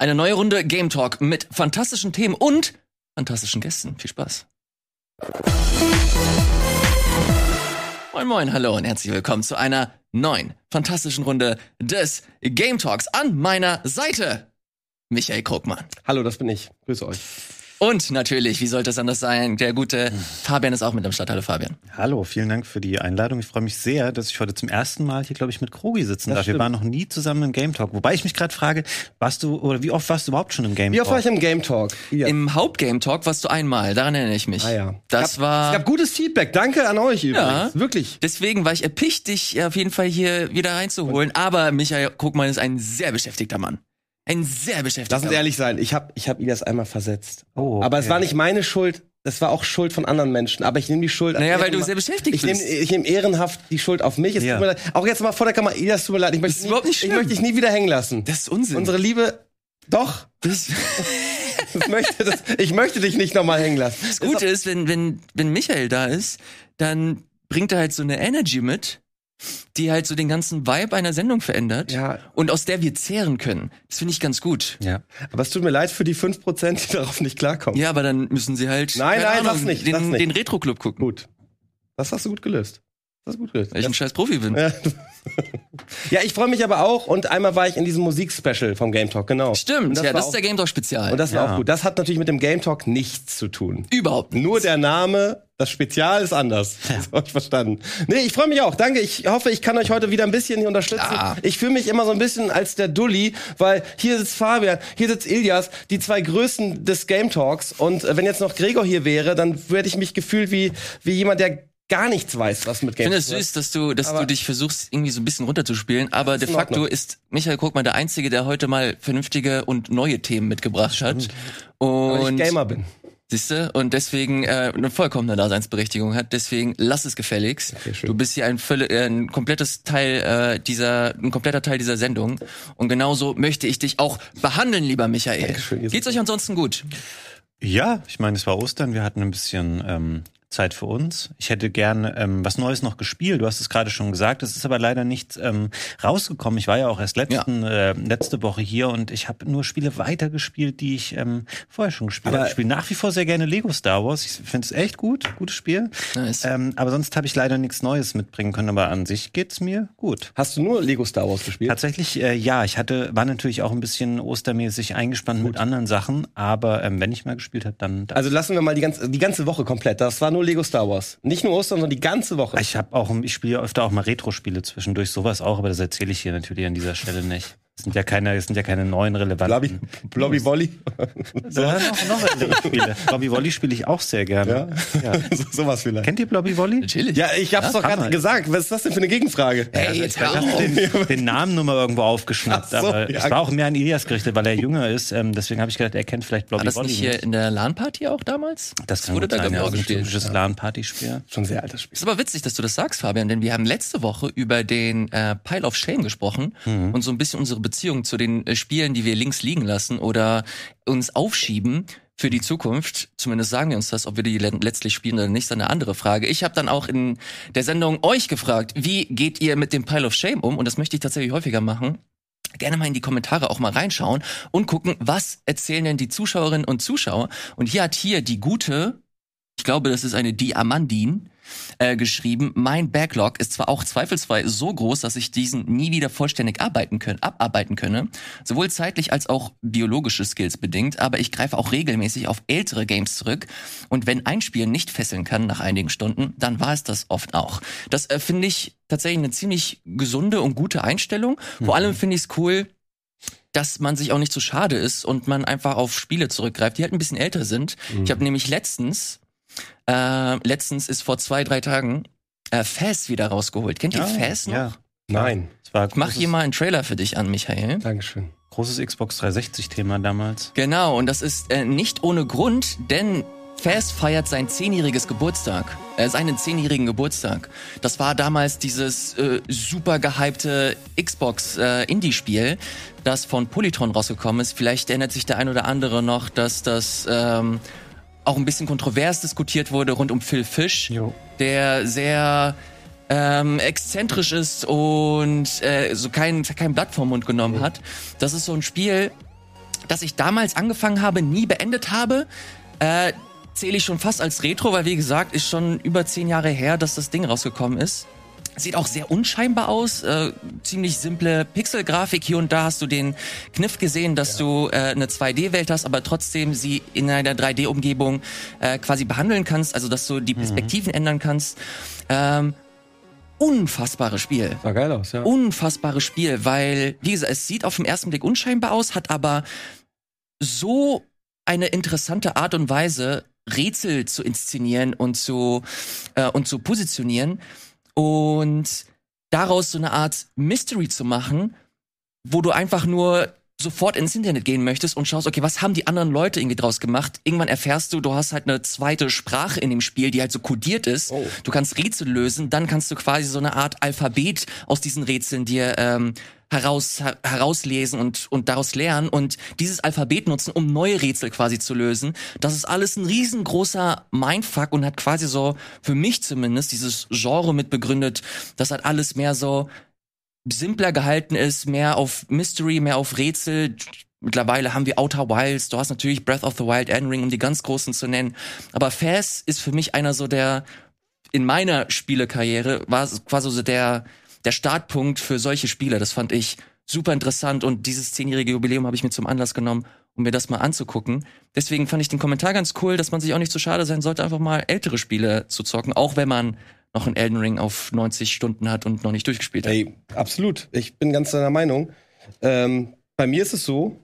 Eine neue Runde Game Talk mit fantastischen Themen und fantastischen Gästen. Viel Spaß. Moin Moin, hallo und herzlich willkommen zu einer neuen fantastischen Runde des Game Talks. An meiner Seite Michael Krugmann. Hallo, das bin ich. Grüße euch. Und natürlich, wie sollte es anders sein, der gute Fabian ist auch mit am Start. Hallo Fabian. Hallo, vielen Dank für die Einladung. Ich freue mich sehr, dass ich heute zum ersten Mal hier, glaube ich, mit Krogi sitzen Das darf. Wir stimmt. waren noch nie zusammen im Game Talk. Wobei ich mich gerade frage, warst du oder wie oft warst du überhaupt schon im Game Wie oft Talk? war ich im Game Talk? Ja. Im Hauptgame Talk warst du einmal, daran erinnere ich mich. ah ja. Das gab, war. Es gab gutes Feedback. Danke an euch übrigens. Ja. Wirklich. Deswegen war ich erpicht, dich auf jeden Fall hier wieder reinzuholen. Aber Michael Krugmann ist ein sehr beschäftigter Mann. Ein sehr beschäftigter Lass uns ehrlich sein. Ich habe ich hab Ilias einmal versetzt. Oh, okay. Aber es war nicht meine Schuld. Das war auch Schuld von anderen Menschen. Aber ich nehme die Schuld. Naja, weil du sehr beschäftigt ich nehme bist. ich nehm ehrenhaft die Schuld auf mich. Es Ja. tut mir leid. Auch jetzt mal vor der Kamera. Ilias, tut mir leid. Ich möchte, nie, nicht ich möchte dich nie wieder hängen lassen. Das ist Unsinn. Unsere Liebe. Doch. das, Das möchte, das, ich möchte dich nicht nochmal hängen lassen. das Gute ist, wenn, wenn, wenn Michael da ist, dann bringt er halt so eine Energy mit, die halt so den ganzen Vibe einer Sendung verändert. Ja. Und aus der wir zehren können. Das finde ich ganz gut. Ja. Aber es tut mir leid für die 5%, die darauf nicht klarkommen. Ja, aber dann müssen sie halt Nein, nein, Ahnung, nicht, den, nicht. den Retro-Club gucken. Gut. Das hast du gut gelöst. Das du gut. Weil ich ein scheiß Profi bin. Ja, ja ich freue mich aber auch. Und einmal war ich in diesem Musikspecial vom Game Talk, genau. Stimmt, Und ja, das ist der Game Talk Spezial. Und das war Ja. auch gut. Das hat natürlich mit dem Game Talk nichts zu tun. Überhaupt nicht. Nur der Name, das Spezial ist anders. Das hab ich verstanden. Nee, ich freue mich auch. Danke. Ich hoffe, ich kann euch heute wieder ein bisschen hier unterstützen. Klar. Ich fühle mich immer so ein bisschen als der Dulli, weil hier sitzt Fabian, hier sitzt Ilias, die zwei Größten des Game Talks. Und äh, wenn jetzt noch Gregor hier wäre, dann würde ich mich gefühlt wie, wie jemand, der gar nichts weiß, was mit Ich Game finde es zu tun hat. süß, dass du, dass Aber- du dich versuchst, irgendwie so ein bisschen runterzuspielen, aber de facto ist Michael Krugmann der Einzige, der heute mal vernünftige und neue Themen mitgebracht hat. Weil ich Und Gamer bin. siehste, und deswegen äh, eine vollkommene Daseinsberechtigung hat. Deswegen lass es gefälligst. Okay, schön. du bist hier ein, völle, äh, ein komplettes Teil äh, dieser, ein kompletter Teil dieser Sendung. Und genauso möchte ich dich auch behandeln, lieber Michael. Dankeschön, Geht's euch ansonsten gut? Ja, ich meine, es war Ostern, wir hatten ein bisschen ähm, Zeit für uns. Ich hätte gern ähm, was Neues noch gespielt. Du hast es gerade schon gesagt. Es ist aber leider nicht ähm, rausgekommen. Ich war ja auch erst letzten, äh, letzte Woche hier und ich habe nur Spiele weitergespielt, die ich ähm, vorher schon gespielt habe. Ich spiele nach wie vor sehr gerne Lego Star Wars. Ich finde es echt gut, gutes Spiel. Nice. Ähm, aber sonst habe ich leider nichts Neues mitbringen können. Aber an sich geht's mir gut. Hast du nur Lego Star Wars gespielt? Tatsächlich, äh, ja, ich hatte, war natürlich auch ein bisschen ostermäßig eingespannt mit anderen Sachen, aber ähm, wenn ich mal gespielt habe, dann. dann Also lassen wir mal die ganze, die ganze Woche komplett. Das war nur Lego Star Wars. Nicht nur Ostern, sondern die ganze Woche. ich habe auch, ich spiele öfter auch mal Retro-Spiele zwischendurch, sowas auch, aber das erzähle ich hier natürlich an dieser Stelle nicht. Es sind ja keine, es sind ja keine neuen Blobby, relevanten. Blobby Wolly. Ja, noch, noch andere Spiele. Blobby Wolly spiele ich auch sehr gerne. Ja. so, sowas vielleicht. Kennt ihr Blobby Wolly? Natürlich. Ja, ich hab's doch gerade gesagt. Was ist das denn für eine Gegenfrage? Hey, jetzt hör Ich habe den, den Namen nur mal irgendwo aufgeschnappt, so, aber ja. es war auch mehr an Ilias gerichtet, weil er jünger ist. Ähm, deswegen habe ich gedacht, er kennt vielleicht War Blobby das Wolly. nicht hier in der LAN-Party auch damals? Das kann wurde da sein, ja, genau das ist ein typisches LAN-Party-Spiel. Schon ein sehr altes Spiel. ist aber witzig, dass du das sagst, Fabian, denn wir haben letzte Woche über den äh, Pile of Shame gesprochen und so ein bisschen unsere Beziehung zu den äh, Spielen, die wir links liegen lassen oder uns aufschieben für die Zukunft. Zumindest sagen wir uns das, ob wir die le letztlich spielen oder nicht, ist eine andere Frage. Ich habe dann auch in der Sendung euch gefragt, wie geht ihr mit dem Pile of Shame um? Und das möchte ich tatsächlich häufiger machen. Gerne mal in die Kommentare auch mal reinschauen und gucken, was erzählen denn die Zuschauerinnen und Zuschauer. Und hier hat hier die gute, ich glaube, das ist eine Diamandin, äh, geschrieben, mein Backlog ist zwar auch zweifelsfrei so groß, dass ich diesen nie wieder vollständig arbeiten können, abarbeiten könne, sowohl zeitlich als auch biologische Skills bedingt, aber ich greife auch regelmäßig auf ältere Games zurück und wenn ein Spiel nicht fesseln kann nach einigen Stunden, dann war es das oft auch. Das äh, finde ich tatsächlich eine ziemlich gesunde und gute Einstellung. Vor allem finde ich es cool, dass man sich auch nicht zu schade ist und man einfach auf Spiele zurückgreift, die halt ein bisschen älter sind. Ich habe nämlich letztens, äh, letztens ist vor zwei, drei Tagen äh, Fast wieder rausgeholt. Kennt ihr Fast noch? Ja. Nein. Es war mach hier mal einen Trailer für dich an, Michael. Dankeschön. großes Xbox 360-Thema damals. Genau, und das ist äh, nicht ohne Grund, denn Fast feiert sein zehnjähriges Geburtstag. Äh, seinen zehnjährigen Geburtstag. Das war damals dieses äh, super gehypte Xbox äh, Indie-Spiel, das von Polytron rausgekommen ist. Vielleicht erinnert sich der ein oder andere noch, dass das ähm, auch ein bisschen kontrovers diskutiert wurde rund um Phil Fish, Jo. der sehr ähm, exzentrisch ist und äh, so kein, kein Blatt vom Mund genommen hat. Das ist so ein Spiel, das ich damals angefangen habe, nie beendet habe. Äh, Zähle ich schon fast als Retro, weil wie gesagt, ist schon über zehn Jahre her, dass das Ding rausgekommen ist. Sieht auch sehr unscheinbar aus, äh, ziemlich simple Pixelgrafik. Hier und da hast du den Kniff gesehen, dass ja. du äh, eine 2D-Welt hast, aber trotzdem sie in einer 3D-Umgebung äh, quasi behandeln kannst, also dass du die mhm. Perspektiven mhm. ändern kannst. Ähm, unfassbares Spiel. Sah geil aus, ja. Unfassbares Spiel, weil, wie gesagt, es sieht auf den ersten Blick unscheinbar aus, hat aber so eine interessante Art und Weise, Rätsel zu inszenieren und zu, äh, und zu positionieren und daraus so eine Art Mystery zu machen, wo du einfach nur sofort ins Internet gehen möchtest und schaust, okay, was haben die anderen Leute irgendwie draus gemacht? Irgendwann erfährst du, du hast halt eine zweite Sprache in dem Spiel, die halt so kodiert ist. Oh. Du kannst Rätsel lösen, dann kannst du quasi so eine Art Alphabet aus diesen Rätseln dir ähm, heraus, her herauslesen und, und daraus lernen und dieses Alphabet nutzen, um neue Rätsel quasi zu lösen. Das ist alles ein riesengroßer Mindfuck und hat quasi so, für mich zumindest, dieses Genre mit begründet, das hat alles mehr so simpler gehalten ist, mehr auf Mystery, mehr auf Rätsel. Mittlerweile haben wir Outer Wilds, du hast natürlich Breath of the Wild, Elden Ring, um die ganz großen zu nennen. Aber Faz ist für mich einer so der, in meiner Spielekarriere war quasi so der, der Startpunkt für solche Spiele. Das fand ich super interessant und dieses zehnjährige Jubiläum habe ich mir zum Anlass genommen, um mir das mal anzugucken. Deswegen fand ich den Kommentar ganz cool, dass man sich auch nicht zu so schade sein sollte, einfach mal ältere Spiele zu zocken, auch wenn man noch einen Elden Ring auf 90 Stunden hat und noch nicht durchgespielt hat. Ey, absolut. Ich bin ganz deiner Meinung. Ähm, bei mir ist es so,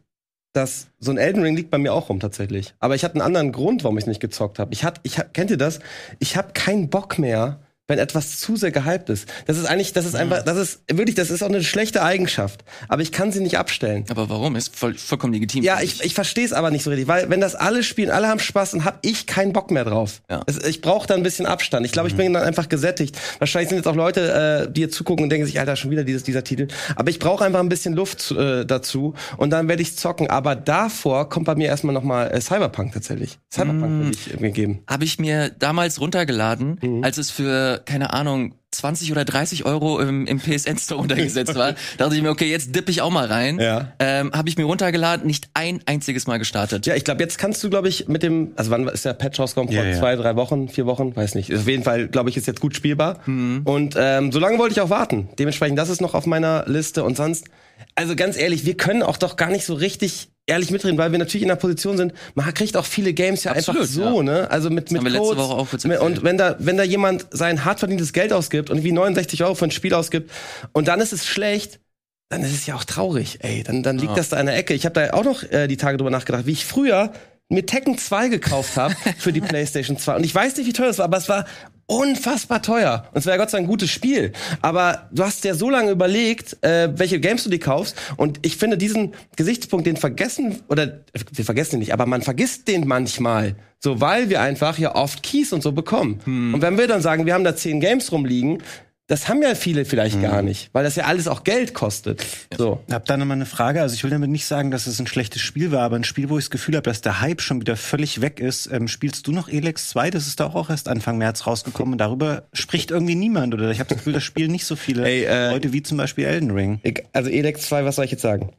dass so ein Elden Ring liegt bei mir auch rum tatsächlich. Aber ich hatte einen anderen Grund, warum ich nicht gezockt habe. Ich hatte, ich kennt ihr das? Ich habe keinen Bock mehr wenn etwas zu sehr gehypt ist. Das ist eigentlich, das ist einfach, das ist wirklich, das ist auch eine schlechte Eigenschaft. Aber ich kann sie nicht abstellen. Aber warum? Ist voll, vollkommen legitim. Ja, ich, ich verstehe es aber nicht so richtig, weil wenn das alle spielen, alle haben Spaß, dann hab ich keinen Bock mehr drauf. Ja. Es, ich brauche da ein bisschen Abstand. Ich glaube, ich mhm. bin dann einfach gesättigt. Wahrscheinlich sind jetzt auch Leute, äh, die jetzt zugucken und denken sich, Alter, schon wieder dieses, dieser Titel. Aber ich brauche einfach ein bisschen Luft äh, dazu und dann werde ich zocken. Aber davor kommt bei mir erstmal nochmal äh, Cyberpunk tatsächlich. Cyberpunk mm. will ich irgendwie geben. Habe ich mir damals runtergeladen, mhm. als es für keine Ahnung, 20 oder 30 Euro im, im PSN Store untergesetzt war, dachte ich mir, okay, jetzt dippe ich auch mal rein. Ja. Ähm, Habe ich mir runtergeladen, nicht ein einziges Mal gestartet. Ja, ich glaube, jetzt kannst du, glaube ich, mit dem, also wann ist der Patch rausgekommen? Vor ja, zwei, drei Wochen, vier Wochen? Weiß nicht. Auf jeden Fall, glaube ich, ist jetzt gut spielbar. Mhm. Und ähm, so lange wollte ich auch warten. Dementsprechend, das ist noch auf meiner Liste. Und sonst, also ganz ehrlich, wir können auch doch gar nicht so richtig ehrlich mitreden, weil wir natürlich in der Position sind, man kriegt auch viele Games ja Absolut, einfach so, ja. ne? Also mit, mit Codes. und wenn da, wenn da jemand sein hart verdientes Geld ausgibt und wie 69 Euro für ein Spiel ausgibt und dann ist es schlecht, dann ist es ja auch traurig, ey. Dann, dann liegt ja. das da in der Ecke. Ich habe da auch noch äh, die Tage drüber nachgedacht, wie ich früher mir Tekken 2 gekauft habe für die PlayStation 2. Und ich weiß nicht, wie teuer es war, aber es war unfassbar teuer. Und es ja Gott sei Dank ein gutes Spiel. Aber du hast ja so lange überlegt, äh, welche Games du dir kaufst. Und ich finde diesen Gesichtspunkt, den vergessen, oder wir vergessen ihn nicht, aber man vergisst den manchmal. So, weil wir einfach ja oft Keys und so bekommen. Hm. Und wenn wir dann sagen, wir haben da zehn Games rumliegen, das haben ja viele vielleicht mhm. gar nicht, weil das ja alles auch Geld kostet. So. Ich habe da nochmal eine Frage. Also ich will damit nicht sagen, dass es ein schlechtes Spiel war, aber ein Spiel, wo ich das Gefühl habe, dass der Hype schon wieder völlig weg ist. Ähm, spielst du noch Elex 2? Das ist da auch erst Anfang März rausgekommen und darüber spricht irgendwie niemand. Oder ich habe das Gefühl, das spielen nicht so viele Ey, äh, Leute wie zum Beispiel Elden Ring. Also Elex 2, was soll ich jetzt sagen?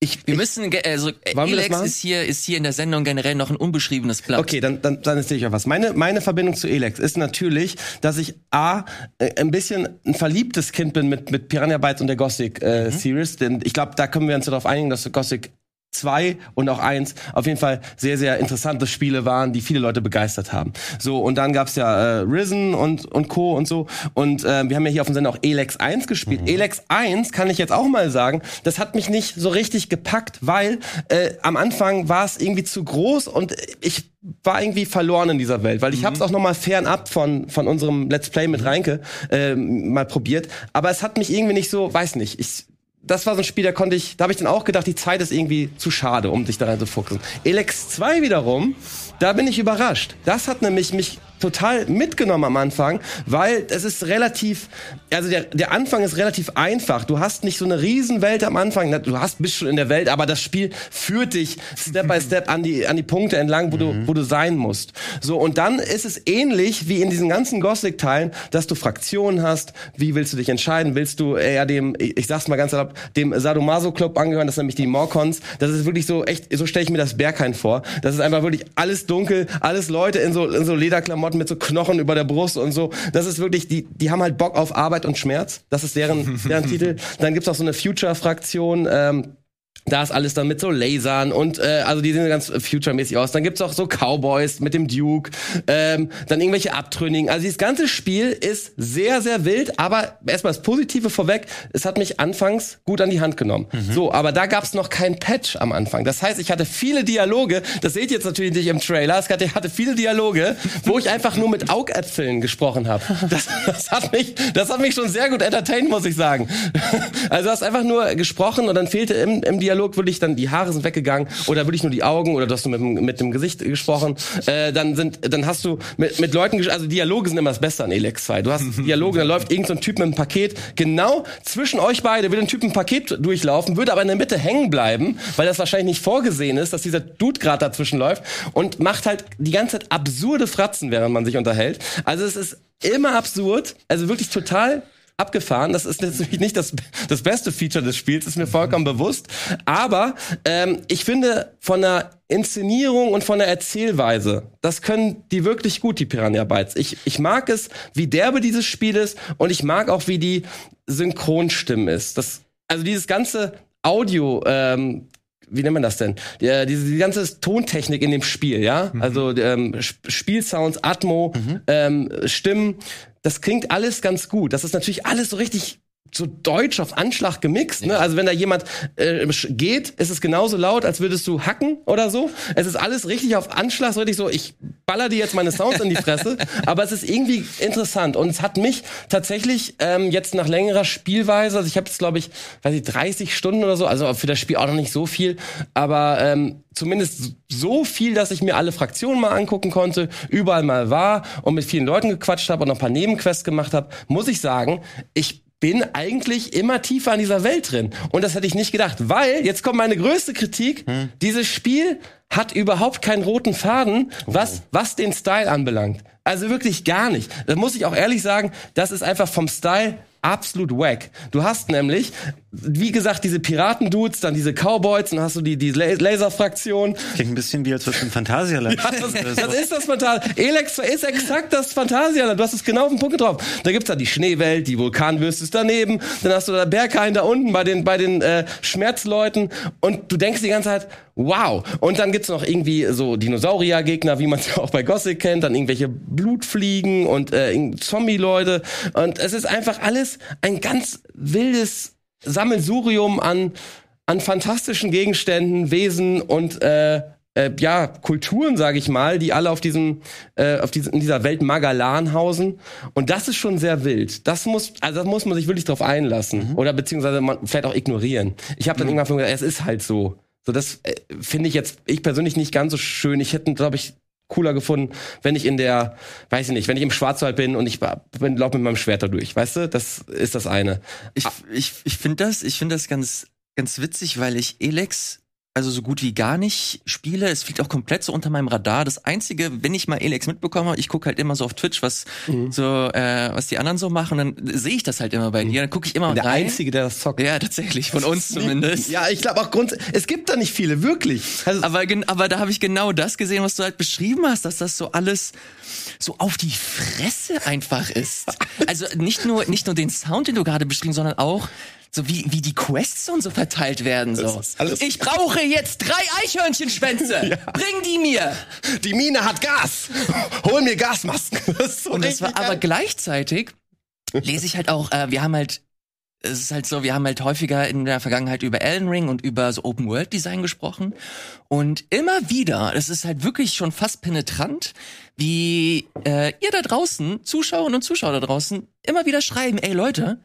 Ich, wir ich, müssen, also Elex ist hier, ist hier in der Sendung generell noch ein unbeschriebenes Blatt. Okay, dann, dann, dann erzähle ich euch was. Meine, meine Verbindung zu Elex ist natürlich, dass ich A, äh, ein bisschen ein verliebtes Kind bin mit, mit Piranha Bytes und der Gothic äh, mhm. Series. Denn ich glaube, da können wir uns darauf einigen, dass Gothic 2 und auch 1 auf jeden Fall sehr, sehr interessante Spiele waren, die viele Leute begeistert haben. So, und dann gab's ja äh, Risen und, und Co. und so. Und äh, wir haben ja hier auf dem Sender auch Elex 1 gespielt. Mhm. Elex 1 kann ich jetzt auch mal sagen, das hat mich nicht so richtig gepackt, weil äh, am Anfang war es irgendwie zu groß und ich war irgendwie verloren in dieser Welt, weil ich mhm. habe es auch noch mal fernab von von unserem Let's Play mit Reinke äh, mal probiert, aber es hat mich irgendwie nicht so, weiß nicht, ich das war so ein Spiel, da konnte ich, da habe ich dann auch gedacht, die Zeit ist irgendwie zu schade, um sich da rein zu fuchsen. Elex 2 wiederum, da bin ich überrascht. Das hat nämlich mich total mitgenommen am Anfang, weil es ist relativ, also der, der Anfang ist relativ einfach. Du hast nicht so eine Riesenwelt am Anfang. Du hast bist schon in der Welt, aber das Spiel führt dich Step by Step an die an die Punkte entlang, wo du wo du sein musst. So und dann ist es ähnlich wie in diesen ganzen Gothic-Teilen, dass du Fraktionen hast. Wie willst du dich entscheiden? Willst du eher dem, ich sag's mal ganz erlaubt, dem Sadomaso-Club angehören? Das sind nämlich die Morcons. Das ist wirklich so echt, so stelle ich mir das Berghain vor. Das ist einfach wirklich alles dunkel, alles Leute in so in so Lederklamotten mit so Knochen über der Brust und so. Das ist wirklich, die die haben halt Bock auf Arbeit und Schmerz. Das ist deren deren Titel. Dann gibt's auch so eine Future-Fraktion. Ähm, da ist alles dann mit so Lasern und äh, also die sehen ganz future-mäßig aus. Dann gibt's auch so Cowboys mit dem Duke, ähm, dann irgendwelche Abtrünnigen. Also dieses ganze Spiel ist sehr, sehr wild, aber erstmal das Positive vorweg, es hat mich anfangs gut an die Hand genommen. Mhm. So, aber da gab's noch kein Patch am Anfang. Das heißt, ich hatte viele Dialoge, das seht ihr jetzt natürlich nicht im Trailer, ich hatte, hatte viele Dialoge, wo ich einfach nur mit Augäpfeln gesprochen habe. Das, das, hat mich, das hat mich schon sehr gut entertained, muss ich sagen. Also du hast einfach nur gesprochen und dann fehlte im, im Dialog Dialog wirklich dann die Haare sind weggegangen oder wirklich nur die Augen oder du hast du mit, mit dem Gesicht gesprochen. Äh, dann sind, dann hast du mit, mit Leuten, also Dialoge sind immer das Beste an Elex 2. Du hast Dialoge, dann läuft irgendein so Typ mit einem Paket genau zwischen euch beide will ein Typ ein Paket durchlaufen, würde aber in der Mitte hängen bleiben, weil das wahrscheinlich nicht vorgesehen ist, dass dieser Dude gerade dazwischen läuft und macht halt die ganze Zeit absurde Fratzen, während man sich unterhält. Also es ist immer absurd, also wirklich total abgefahren. Das ist natürlich nicht das, das beste Feature des Spiels, ist mir vollkommen bewusst. Aber ähm, ich finde, von der Inszenierung und von der Erzählweise, das können die wirklich gut, die Piranha Bytes. Ich, ich mag es, wie derbe dieses Spiel ist und ich mag auch, wie die Synchronstimme ist. Das, also dieses ganze Audio, ähm, wie nennt man das denn? Die, diese die ganze Tontechnik in dem Spiel, ja? Mhm. Also ähm, Spielsounds, Atmo, mhm. ähm, Stimmen, das klingt alles ganz gut. Das ist natürlich alles so richtig so deutsch auf Anschlag gemixt. Ne? Also wenn da jemand äh, geht, ist es genauso laut, als würdest du hacken oder so. Es ist alles richtig auf Anschlag, so richtig so, ich baller dir jetzt meine Sounds in die Fresse. aber es ist irgendwie interessant. Und es hat mich tatsächlich ähm, jetzt nach längerer Spielweise, also ich habe jetzt, glaube ich, weiß ich, 30 Stunden oder so, also für das Spiel auch noch nicht so viel, aber ähm, zumindest so viel, dass ich mir alle Fraktionen mal angucken konnte, überall mal war und mit vielen Leuten gequatscht habe und noch ein paar Nebenquests gemacht habe, muss ich sagen, ich bin eigentlich immer tiefer in dieser Welt drin. Und das hätte ich nicht gedacht, weil, jetzt kommt meine größte Kritik, hm. dieses Spiel hat überhaupt keinen roten Faden, was, was den Style anbelangt. Also wirklich gar nicht. Da muss ich auch ehrlich sagen, das ist einfach vom Style absolut wack. Du hast nämlich, wie gesagt, diese Piraten-Dudes, dann diese Cowboys, dann hast du die, die Laser-Fraktion. Klingt ein bisschen wie als was im Phantasialand. ja, das, das ist das Phantasialand. Elex ist exakt das Phantasialand. Du hast es genau auf den Punkt getroffen. Da gibt's da die Schneewelt, die Vulkanwüste ist daneben, dann hast du da Berghain da unten bei den, bei den äh, Schmerzleuten und du denkst die ganze Zeit, wow. Und dann gibt's noch irgendwie so Dinosaurier-Gegner, wie man es auch bei Gothic kennt, dann irgendwelche Blutfliegen und äh, Zombie-Leute. Und es ist einfach alles ein ganz wildes Sammelsurium an, an fantastischen Gegenständen, Wesen und äh, äh, ja, Kulturen, sage ich mal, die alle auf diesem, äh, auf diesem, in dieser Welt Magalan hausen. Und das ist schon sehr wild. Das muss, also das muss man sich wirklich drauf einlassen. Mhm. Oder beziehungsweise man vielleicht auch ignorieren. Ich habe dann mhm. irgendwann gesagt, es ist halt so. So, das äh, finde ich jetzt, ich persönlich nicht ganz so schön. Ich hätte, glaube ich, cooler gefunden, wenn ich in der, weiß ich nicht, wenn ich im Schwarzwald bin und ich bin, lauf mit meinem Schwert da durch, weißt du? Das ist das eine. Ich, ich, ich finde das, ich finde das ganz, ganz witzig, weil ich Elex also so gut wie gar nicht spiele. Es fliegt auch komplett so unter meinem Radar. Das Einzige, wenn ich mal Elex mitbekomme, ich gucke halt immer so auf Twitch, was mhm. so, äh, was die anderen so machen, dann sehe ich das halt immer bei mhm. dir. Dann gucke ich immer Der rein. Einzige, der das zockt. Ja, tatsächlich, von uns zumindest. Ja, ich glaube auch Grund, es gibt da nicht viele, wirklich. Also aber, aber da habe ich genau das gesehen, was du halt beschrieben hast, dass das so alles so auf die Fresse einfach ist. Also nicht nur, nicht nur den Sound, den du gerade beschrieben, sondern auch so wie, wie die Quests und so verteilt werden. So. Ich brauche jetzt drei Eichhörnchenschwänze. ja. Bring die mir. Die Mine hat Gas. Hol mir Gasmasken. Das so und das war aber gleichzeitig lese ich halt auch, äh, wir haben halt es ist halt so, wir haben halt häufiger in der Vergangenheit über Elden Ring und über so Open World Design gesprochen und immer wieder, es ist halt wirklich schon fast penetrant, wie äh, ihr da draußen, Zuschauerinnen und Zuschauer da draußen, immer wieder schreiben, ey Leute,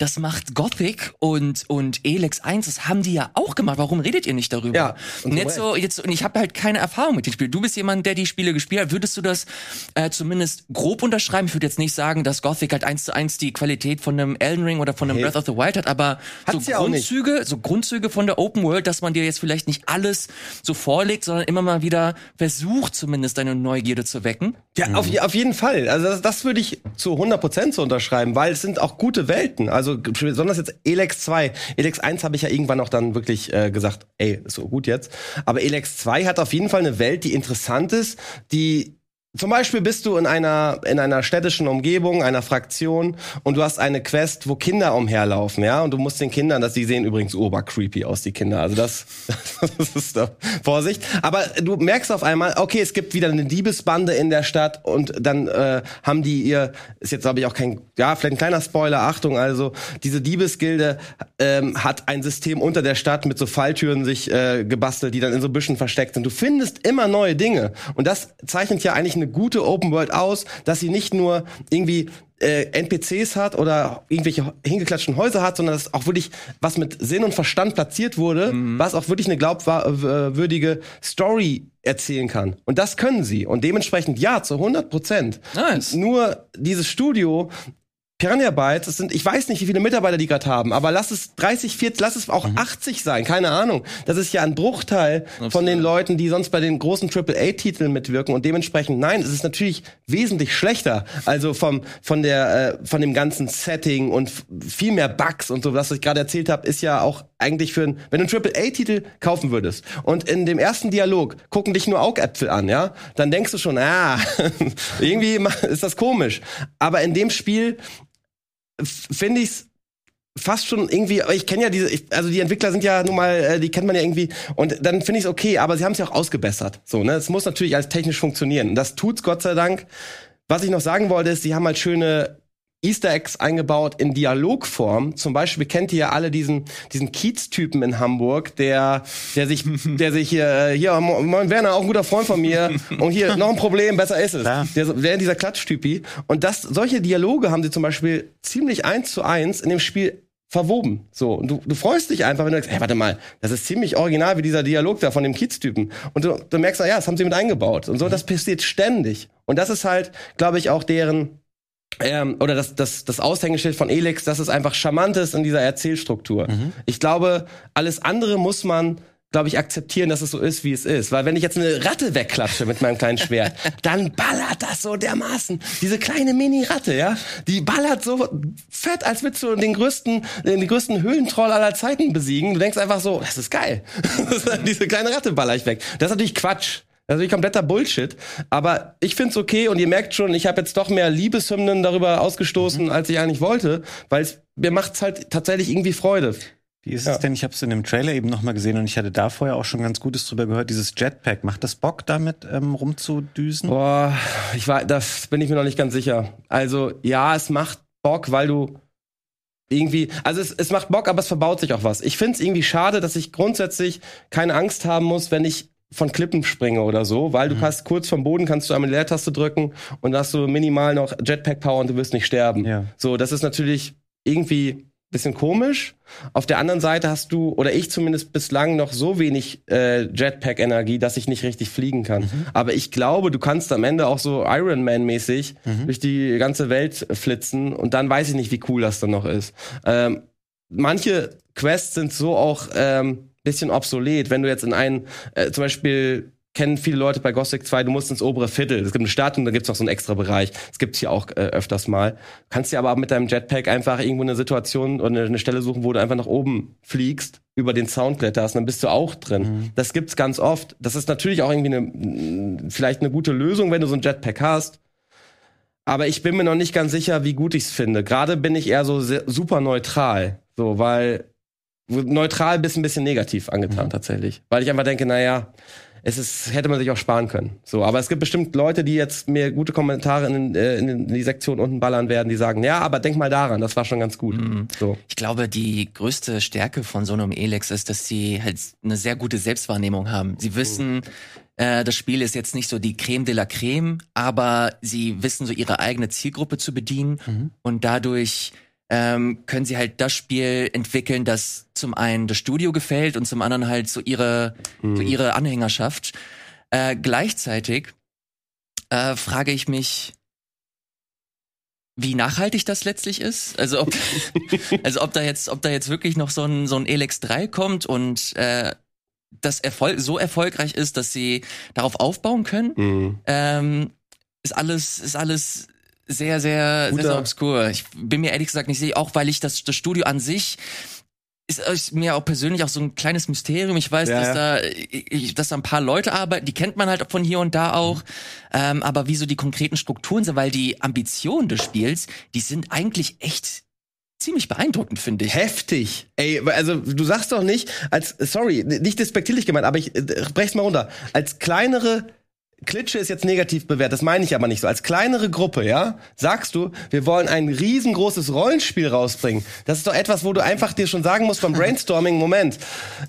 das macht Gothic und und Elex 1, das haben die ja auch gemacht. Warum redet ihr nicht darüber? Ja, und jetzt so jetzt und ich habe halt keine Erfahrung mit den Spielen. Du bist jemand, der die Spiele gespielt hat. Würdest du das äh, zumindest grob unterschreiben? Ich würde jetzt nicht sagen, dass Gothic halt eins zu eins die Qualität von einem Elden Ring oder von einem Nee. Breath of the Wild hat, aber Hat's so. Grundzüge, so Grundzüge von der Open World, dass man dir jetzt vielleicht nicht alles so vorlegt, sondern immer mal wieder versucht, zumindest deine Neugierde zu wecken. Ja, auf, auf jeden Fall. Also das, das würde ich zu 100% so unterschreiben, weil es sind auch gute Welten. Also besonders jetzt Elex 2. Elex 1 habe ich ja irgendwann auch dann wirklich äh, gesagt, ey, ist so gut jetzt. Aber Elex 2 hat auf jeden Fall eine Welt, die interessant ist, die zum Beispiel bist du in einer, in einer städtischen Umgebung, einer Fraktion und du hast eine Quest, wo Kinder umherlaufen, ja, und du musst den Kindern, dass die sehen übrigens obercreepy aus, die Kinder, also das, das ist da, Vorsicht. Aber du merkst auf einmal, okay, es gibt wieder eine Diebesbande in der Stadt und dann äh, haben die ihr, ist jetzt glaube ich auch kein, ja, vielleicht ein kleiner Spoiler, Achtung, also diese Diebesgilde ähm, hat ein System unter der Stadt mit so Falltüren sich äh, gebastelt, die dann in so Büschen versteckt sind. Du findest immer neue Dinge und das zeichnet ja eigentlich eine gute Open World aus, dass sie nicht nur irgendwie äh, NPCs hat oder irgendwelche hingeklatschten Häuser hat, sondern dass auch wirklich was mit Sinn und Verstand platziert wurde, was auch wirklich eine glaubwürdige Story erzählen kann. Und das können sie. Und dementsprechend ja, zu 100 Prozent. Nice. Nur dieses Studio Piranha Bytes, es sind, ich weiß nicht, wie viele Mitarbeiter die gerade haben, aber lass es 30, 40, lass es auch 80 sein, keine Ahnung. Das ist ja ein Bruchteil von den Leuten, die sonst bei den großen AAA-Titeln mitwirken und dementsprechend, nein, es ist natürlich wesentlich schlechter. Also vom, von der, äh, von dem ganzen Setting und viel mehr Bugs und so, was ich gerade erzählt habe, ist ja auch eigentlich für ein, wenn du einen AAA-Titel kaufen würdest und in dem ersten Dialog gucken dich nur Augäpfel an, ja, dann denkst du schon, ah, irgendwie ist das komisch. Aber in dem Spiel finde ich's fast schon irgendwie, aber ich kenne ja diese, ich, also die Entwickler sind ja nun mal, äh, die kennt man ja irgendwie und dann finde ich es okay, aber sie haben es ja auch ausgebessert. So, ne? Es muss natürlich alles technisch funktionieren und das tut's Gott sei Dank. Was ich noch sagen wollte, ist, sie haben halt schöne Easter Eggs eingebaut in Dialogform. Zum Beispiel kennt ihr ja alle diesen, diesen Kiez-Typen in Hamburg, der, der sich, der sich hier, äh, hier, Moin Werner, auch ein guter Freund von mir. Und hier, noch ein Problem, besser ist es. Klar. Der, der dieser Klatschtypi. Und das, solche Dialoge haben sie zum Beispiel ziemlich eins zu eins in dem Spiel verwoben. So, und du, du freust dich einfach, wenn du denkst, hey, warte mal, das ist ziemlich original wie dieser Dialog da von dem Kiez-Typen. Und du, du merkst, na ja, das haben sie mit eingebaut. Und so, das passiert ständig. Und das ist halt, glaube ich, auch deren, ähm, oder das, das, das Aushängeschild von Elix, dass es einfach charmant ist in dieser Erzählstruktur. Ich glaube, alles andere muss man glaube ich, akzeptieren, dass es so ist, wie es ist. Weil wenn ich jetzt eine Ratte wegklatsche mit meinem kleinen Schwert, dann ballert das so dermaßen. Diese kleine Mini-Ratte, ja, die ballert so fett, als würdest du den größten, den größten Höhlentroll aller Zeiten besiegen. Du denkst einfach so, das ist geil. Diese kleine Ratte baller ich weg. Das ist natürlich Quatsch. Das ist natürlich kompletter Bullshit. Aber ich find's okay und ihr merkt schon, ich habe jetzt doch mehr Liebeshymnen darüber ausgestoßen, als ich eigentlich wollte, weil es mir macht's halt tatsächlich irgendwie Freude. Wie ist Ja. es denn? Ich habe es in dem Trailer eben noch mal gesehen und ich hatte da vorher auch schon ganz Gutes drüber gehört. Dieses Jetpack, macht das Bock damit ähm, rumzudüsen? Boah, ich war, das bin ich mir noch nicht ganz sicher. Also, ja, es macht Bock, weil du irgendwie, also es, es macht Bock, aber es verbaut sich auch was. Ich find's irgendwie schade, dass ich grundsätzlich keine Angst haben muss, wenn ich von Klippen springe oder so, weil du kannst kurz vom Boden kannst du einmal die Leertaste drücken und hast du minimal noch Jetpack Power und du wirst nicht sterben. Ja. So, das ist natürlich irgendwie bisschen komisch. Auf der anderen Seite hast du, oder ich zumindest bislang noch so wenig äh, Jetpack-Energie, dass ich nicht richtig fliegen kann. Aber ich glaube, du kannst am Ende auch so Iron Man-mäßig durch die ganze Welt flitzen und dann weiß ich nicht, wie cool das dann noch ist. Ähm, manche Quests sind so auch ähm, bisschen obsolet. Wenn du jetzt in einen, äh, zum Beispiel kennen viele Leute bei Gothic 2, du musst ins obere Viertel. Es gibt eine Stadt und da gibt's noch so einen extra Bereich. Das gibt's hier auch äh, öfters mal. Kannst dir aber mit deinem Jetpack einfach irgendwo eine Situation oder eine, Stelle suchen, wo du einfach nach oben fliegst, über den Sound kletterst, dann bist du auch drin. Das gibt's ganz oft. Das ist natürlich auch irgendwie eine, mh, vielleicht eine gute Lösung, wenn du so ein Jetpack hast. Aber ich bin mir noch nicht ganz sicher, wie gut ich's finde. Gerade bin ich eher so sehr, super neutral. So, weil neutral bis ein bisschen negativ angetan tatsächlich. Weil ich einfach denke, naja, es ist, hätte man sich auch sparen können. So, aber es gibt bestimmt Leute, die jetzt mir gute Kommentare in, äh, in die Sektion unten ballern werden, die sagen, ja, aber denk mal daran, das war schon ganz gut. So. Ich glaube, die größte Stärke von so einem Elex ist, dass sie halt eine sehr gute Selbstwahrnehmung haben. Sie wissen, äh, das Spiel ist jetzt nicht so die Creme de la Creme, aber sie wissen so ihre eigene Zielgruppe zu bedienen und dadurch ähm, können sie halt das Spiel entwickeln, das zum einen das Studio gefällt und zum anderen halt so ihre, Mhm. so ihre Anhängerschaft. Äh, gleichzeitig äh, frage ich mich, wie nachhaltig das letztlich ist. Also ob, also ob da jetzt, ob da jetzt wirklich noch so ein, so ein Elex 3 kommt und äh, das Erfolg so erfolgreich ist, dass sie darauf aufbauen können. Mhm. Ähm, ist alles, ist alles sehr, sehr, sehr, Guter- sehr obskur. Ich bin mir ehrlich gesagt nicht sicher, auch weil ich das, das Studio an sich ist, mir auch persönlich auch so ein kleines Mysterium. Ich weiß, Ja, dass da, ich, dass da ein paar Leute arbeiten, die kennt man halt von hier und da auch. Ähm, aber wie so die konkreten Strukturen sind, weil die Ambitionen des Spiels, die sind eigentlich echt ziemlich beeindruckend, finde ich. Heftig. Ey, also du sagst doch nicht, als, sorry, nicht despektierlich gemeint, aber ich äh, brech's mal runter. Als kleinere, Klitsche ist jetzt negativ bewertet, das meine ich aber nicht so. Als kleinere Gruppe, ja, sagst du, wir wollen ein riesengroßes Rollenspiel rausbringen. Das ist doch etwas, wo du einfach dir schon sagen musst beim Brainstorming, Moment,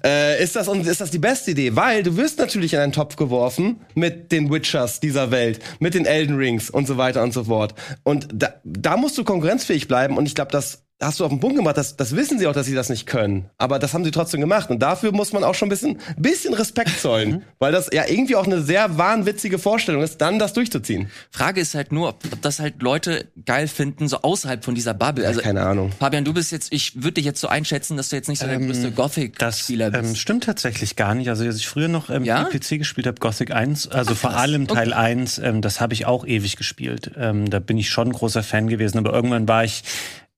äh, ist das, ist das die beste Idee? Weil du wirst natürlich in einen Topf geworfen mit den Witchers dieser Welt, mit den Elden Rings und so weiter und so fort. Und da, da musst du konkurrenzfähig bleiben und ich glaube, das hast du auf den Punkt gemacht, das, das wissen sie auch, dass sie das nicht können. Aber das haben sie trotzdem gemacht. Und dafür muss man auch schon ein bisschen, bisschen Respekt zollen. weil das ja irgendwie auch eine sehr wahnwitzige Vorstellung ist, dann das durchzuziehen. Frage ist halt nur, ob, ob das halt Leute geil finden, so außerhalb von dieser Bubble. Also, Keine Ahnung. Fabian, du bist jetzt, ich würde dich jetzt so einschätzen, dass du jetzt nicht so der Ähm, größte Das Gothic-Spieler ähm, bist. stimmt tatsächlich gar nicht. Also als ich früher noch ähm, Ja? PC gespielt habe, Gothic 1, also vor krass. allem Teil Okay. 1, ähm, das habe ich auch ewig gespielt. Ähm, da bin ich schon ein großer Fan gewesen, aber irgendwann war ich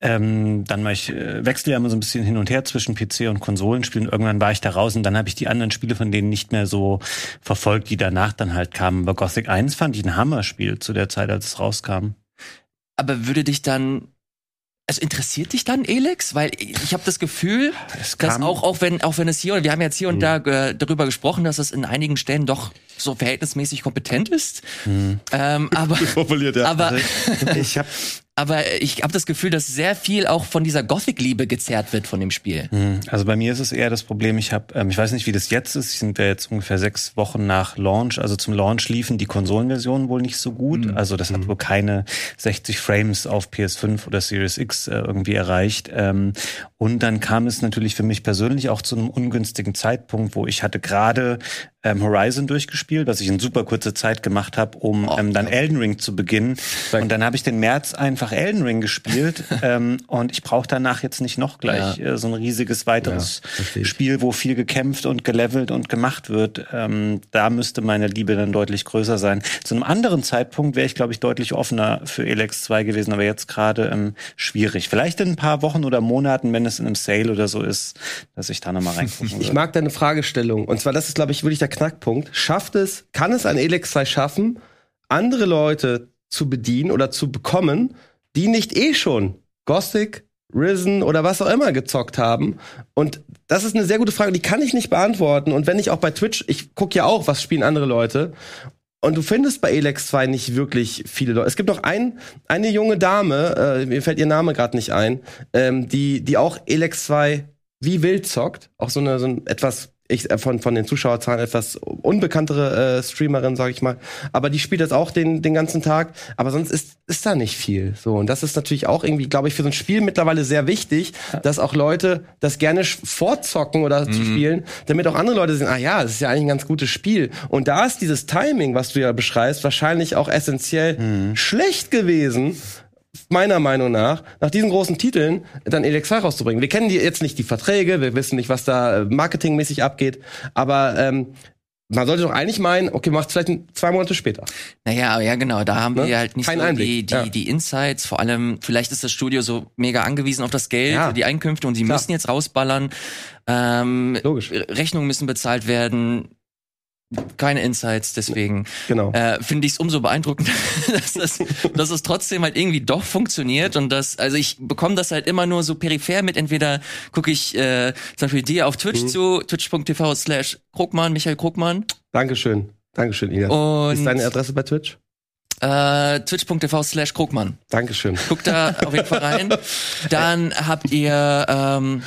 ähm, dann war ich, äh, wechsle ja immer so ein bisschen hin und her zwischen PC und Konsolenspielen. Irgendwann war ich da raus und dann habe ich die anderen Spiele von denen nicht mehr so verfolgt, die danach dann halt kamen. Aber Gothic 1 fand ich ein Hammerspiel zu der Zeit, als es rauskam. Aber würde dich dann, also interessiert dich dann Elex? Weil ich habe das Gefühl, Es dass auch, auch wenn, auch wenn es hier, wir haben jetzt hier und da äh, darüber gesprochen, dass es in einigen Stellen doch so verhältnismäßig kompetent ist. Ähm, aber, Formuliert, ja. aber, Ich habe aber ich habe das Gefühl, dass sehr viel auch von dieser Gothic-Liebe gezerrt wird von dem Spiel. Also bei mir ist es eher das Problem, ich habe, ähm, ich weiß nicht, wie das jetzt ist, sind wir jetzt ungefähr sechs Wochen nach Launch, also zum Launch liefen die Konsolenversionen wohl nicht so gut, also das hat wohl keine 60 Frames auf PS5 oder Series X äh, irgendwie erreicht. Ähm, und dann kam es natürlich für mich persönlich auch zu einem ungünstigen Zeitpunkt, wo ich hatte gerade ähm, Horizon durchgespielt, was ich in super kurzer Zeit gemacht habe, um ähm, dann Elden Ring zu beginnen und dann habe ich den März einfach Elden Ring gespielt ähm, und ich brauche danach jetzt nicht noch gleich äh, so ein riesiges weiteres ich. Spiel, wo viel gekämpft und gelevelt und gemacht wird. Ähm, da müsste meine Liebe dann deutlich größer sein. Zu einem anderen Zeitpunkt wäre ich, glaube ich, deutlich offener für Elex 2 gewesen, aber jetzt gerade ähm, schwierig. Vielleicht in ein paar Wochen oder Monaten, wenn es in einem Sale oder so ist, dass ich da nochmal reingucken Ich würde. mag deine Fragestellung. Und zwar, das ist, glaube ich, wirklich der Knackpunkt. Schafft es, kann es ein Elex 2 schaffen, andere Leute zu bedienen oder zu bekommen, die nicht eh schon Gothic, Risen oder was auch immer gezockt haben? Und das ist eine sehr gute Frage, die kann ich nicht beantworten. Und wenn ich auch bei Twitch, ich gucke ja auch, was spielen andere Leute. Und du findest bei Elex 2 nicht wirklich viele Leute. Es gibt noch ein, eine junge Dame, äh, mir fällt ihr Name gerade nicht ein, ähm, die, die auch Elex 2 wie wild zockt. Auch so eine, so ein etwas, ich, äh, von, von den Zuschauerzahlen etwas unbekanntere äh, Streamerin, sag ich mal. Aber die spielt das auch den, den ganzen Tag. Aber sonst ist, ist da nicht viel. So. Und das ist natürlich auch irgendwie, glaube ich, für so ein Spiel mittlerweile sehr wichtig, dass auch Leute das gerne vorzocken oder zu spielen, damit auch andere Leute sehen, ah ja, das ist ja eigentlich ein ganz gutes Spiel. Und da ist dieses Timing, was du ja beschreibst, wahrscheinlich auch essentiell schlecht gewesen, meiner Meinung nach, nach diesen großen Titeln dann Elex 2 rauszubringen. Wir kennen die jetzt nicht die Verträge, wir wissen nicht, was da äh, marketingmäßig abgeht, aber ähm, man sollte doch eigentlich meinen, okay, macht vielleicht zwei Monate später. Naja, ja genau, da haben Ne? wir halt nicht Kein so Einblick, die, die, ja. die Insights, vor allem, vielleicht ist das Studio so mega angewiesen auf das Geld, Ja. die Einkünfte und sie Klar. müssen jetzt rausballern. Ähm, Logisch. Rechnungen müssen bezahlt werden. Keine Insights, deswegen Genau. äh, finde ich es umso beeindruckender, dass, das, dass es trotzdem halt irgendwie doch funktioniert und das, also ich bekomme das halt immer nur so peripher mit. Entweder gucke ich äh, zum Beispiel dir auf Mhm. Twitch zu, twitch.tv slash Krugmann, Michael Krugmann Dankeschön. Dankeschön, Ida. und ist deine Adresse bei Twitch? äh, twitch.tv slash Krugmann. Dankeschön. Guckt da auf jeden Fall rein. Dann habt ihr ähm,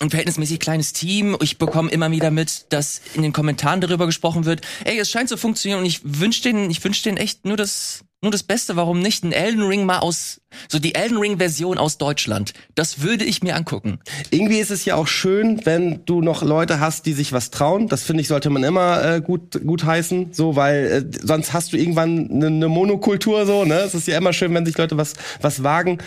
ein verhältnismäßig kleines Team. Ich bekomme immer wieder mit, dass in den Kommentaren darüber gesprochen wird, ey, es scheint zu funktionieren und ich wünsche denen, ich wünsche denen echt nur das, nur das Beste. Warum nicht? Ein Elden Ring mal aus So die Elden Ring Version aus Deutschland. Das würde ich mir angucken. Irgendwie ist es ja auch schön, wenn du noch Leute hast, die sich was trauen. Das finde ich sollte man immer äh, gut gut heißen, so weil äh, sonst hast du irgendwann eine ne Monokultur so, ne? Es ist ja immer schön, wenn sich Leute was was wagen,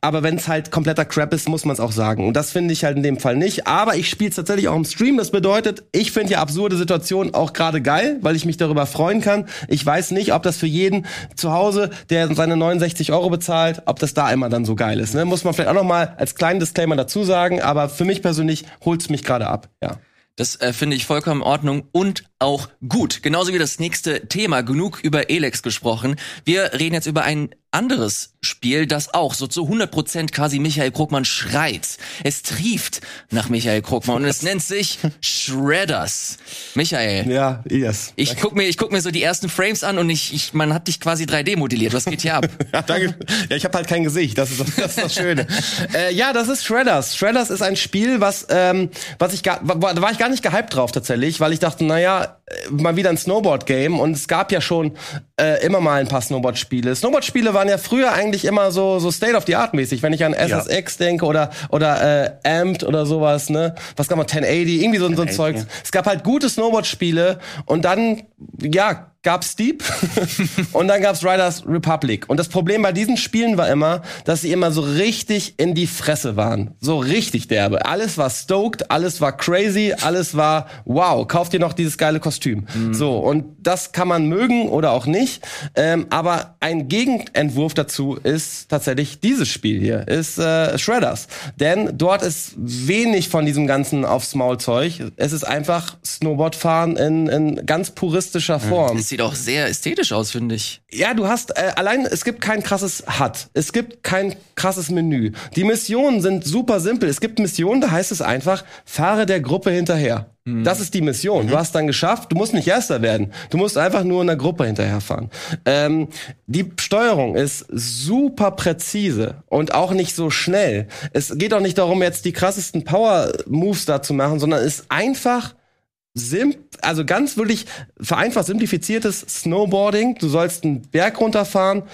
aber wenn es halt kompletter Crap ist, muss man es auch sagen. Und das finde ich halt in dem Fall nicht, aber ich spiele es tatsächlich auch im Stream. Das bedeutet, ich finde ja absurde Situationen auch gerade geil, weil ich mich darüber freuen kann. Ich weiß nicht, ob das für jeden zu Hause, der seine 69 Euro bezahlt, ob das da immer dann so geil ist. Ne? Muss man vielleicht auch noch mal als kleinen Disclaimer dazu sagen, aber für mich persönlich holt's mich gerade ab. Ja. Das äh, finde ich vollkommen in Ordnung und auch gut. Genauso wie das nächste Thema. Genug über Elex gesprochen. Wir reden jetzt über ein anderes Spiel, das auch so zu 100% quasi Michael Krugmann schreit. Es trieft nach Michael Krugmann und es nennt sich Shredders. Michael. Ja, yes. Ich guck mir, ich guck mir so die ersten Frames an und ich, ich man hat dich quasi 3D modelliert. Was geht hier ab? ja, danke. Ja, ich habe halt kein Gesicht. Das ist das, ist das Schöne. äh, ja, das ist Shredders. Shredders ist ein Spiel, was ähm, was ich gar, da war ich gar nicht gehypt drauf tatsächlich, weil ich dachte, naja, äh, mal wieder ein Snowboard-Game und es gab ja schon äh, immer mal ein paar Snowboard-Spiele. Snowboard-Spiele waren ja früher eigentlich immer so so State of the Art mäßig, wenn ich an SSX ja. denke oder oder äh, Amped oder sowas, ne? Was gab man 1080, irgendwie so, so ein Zeug. Es gab halt gute Snowboard-Spiele und dann ja, gab's Steep und dann gab's Riders Republic. Und das Problem bei diesen Spielen war immer, dass sie immer so richtig in die Fresse waren. So richtig derbe. Alles war stoked, alles war crazy, alles war wow, kauft ihr noch dieses geile Kostüm. Mhm. So, und das kann man mögen oder auch nicht. Ähm, aber ein Gegenentwurf dazu ist tatsächlich dieses Spiel hier, ist äh, Shredders. Denn dort ist wenig von diesem ganzen aufs Maul Zeug. Es ist einfach Snowboardfahren in, in ganz puristischer Form. Mhm sieht auch sehr ästhetisch aus, finde ich. Ja, du hast äh, allein, es gibt kein krasses HUD. Es gibt kein krasses Menü. Die Missionen sind super simpel. Es gibt Missionen, da heißt es einfach, fahre der Gruppe hinterher. Mhm. Das ist die Mission. Mhm. Du hast dann geschafft, du musst nicht Erster werden. Du musst einfach nur in der Gruppe hinterherfahren. Ähm, die Steuerung ist super präzise und auch nicht so schnell. Es geht auch nicht darum, jetzt die krassesten Power-Moves da zu machen, sondern es ist einfach Sim also ganz wirklich vereinfacht simplifiziertes Snowboarding. Du sollst einen Berg runterfahren,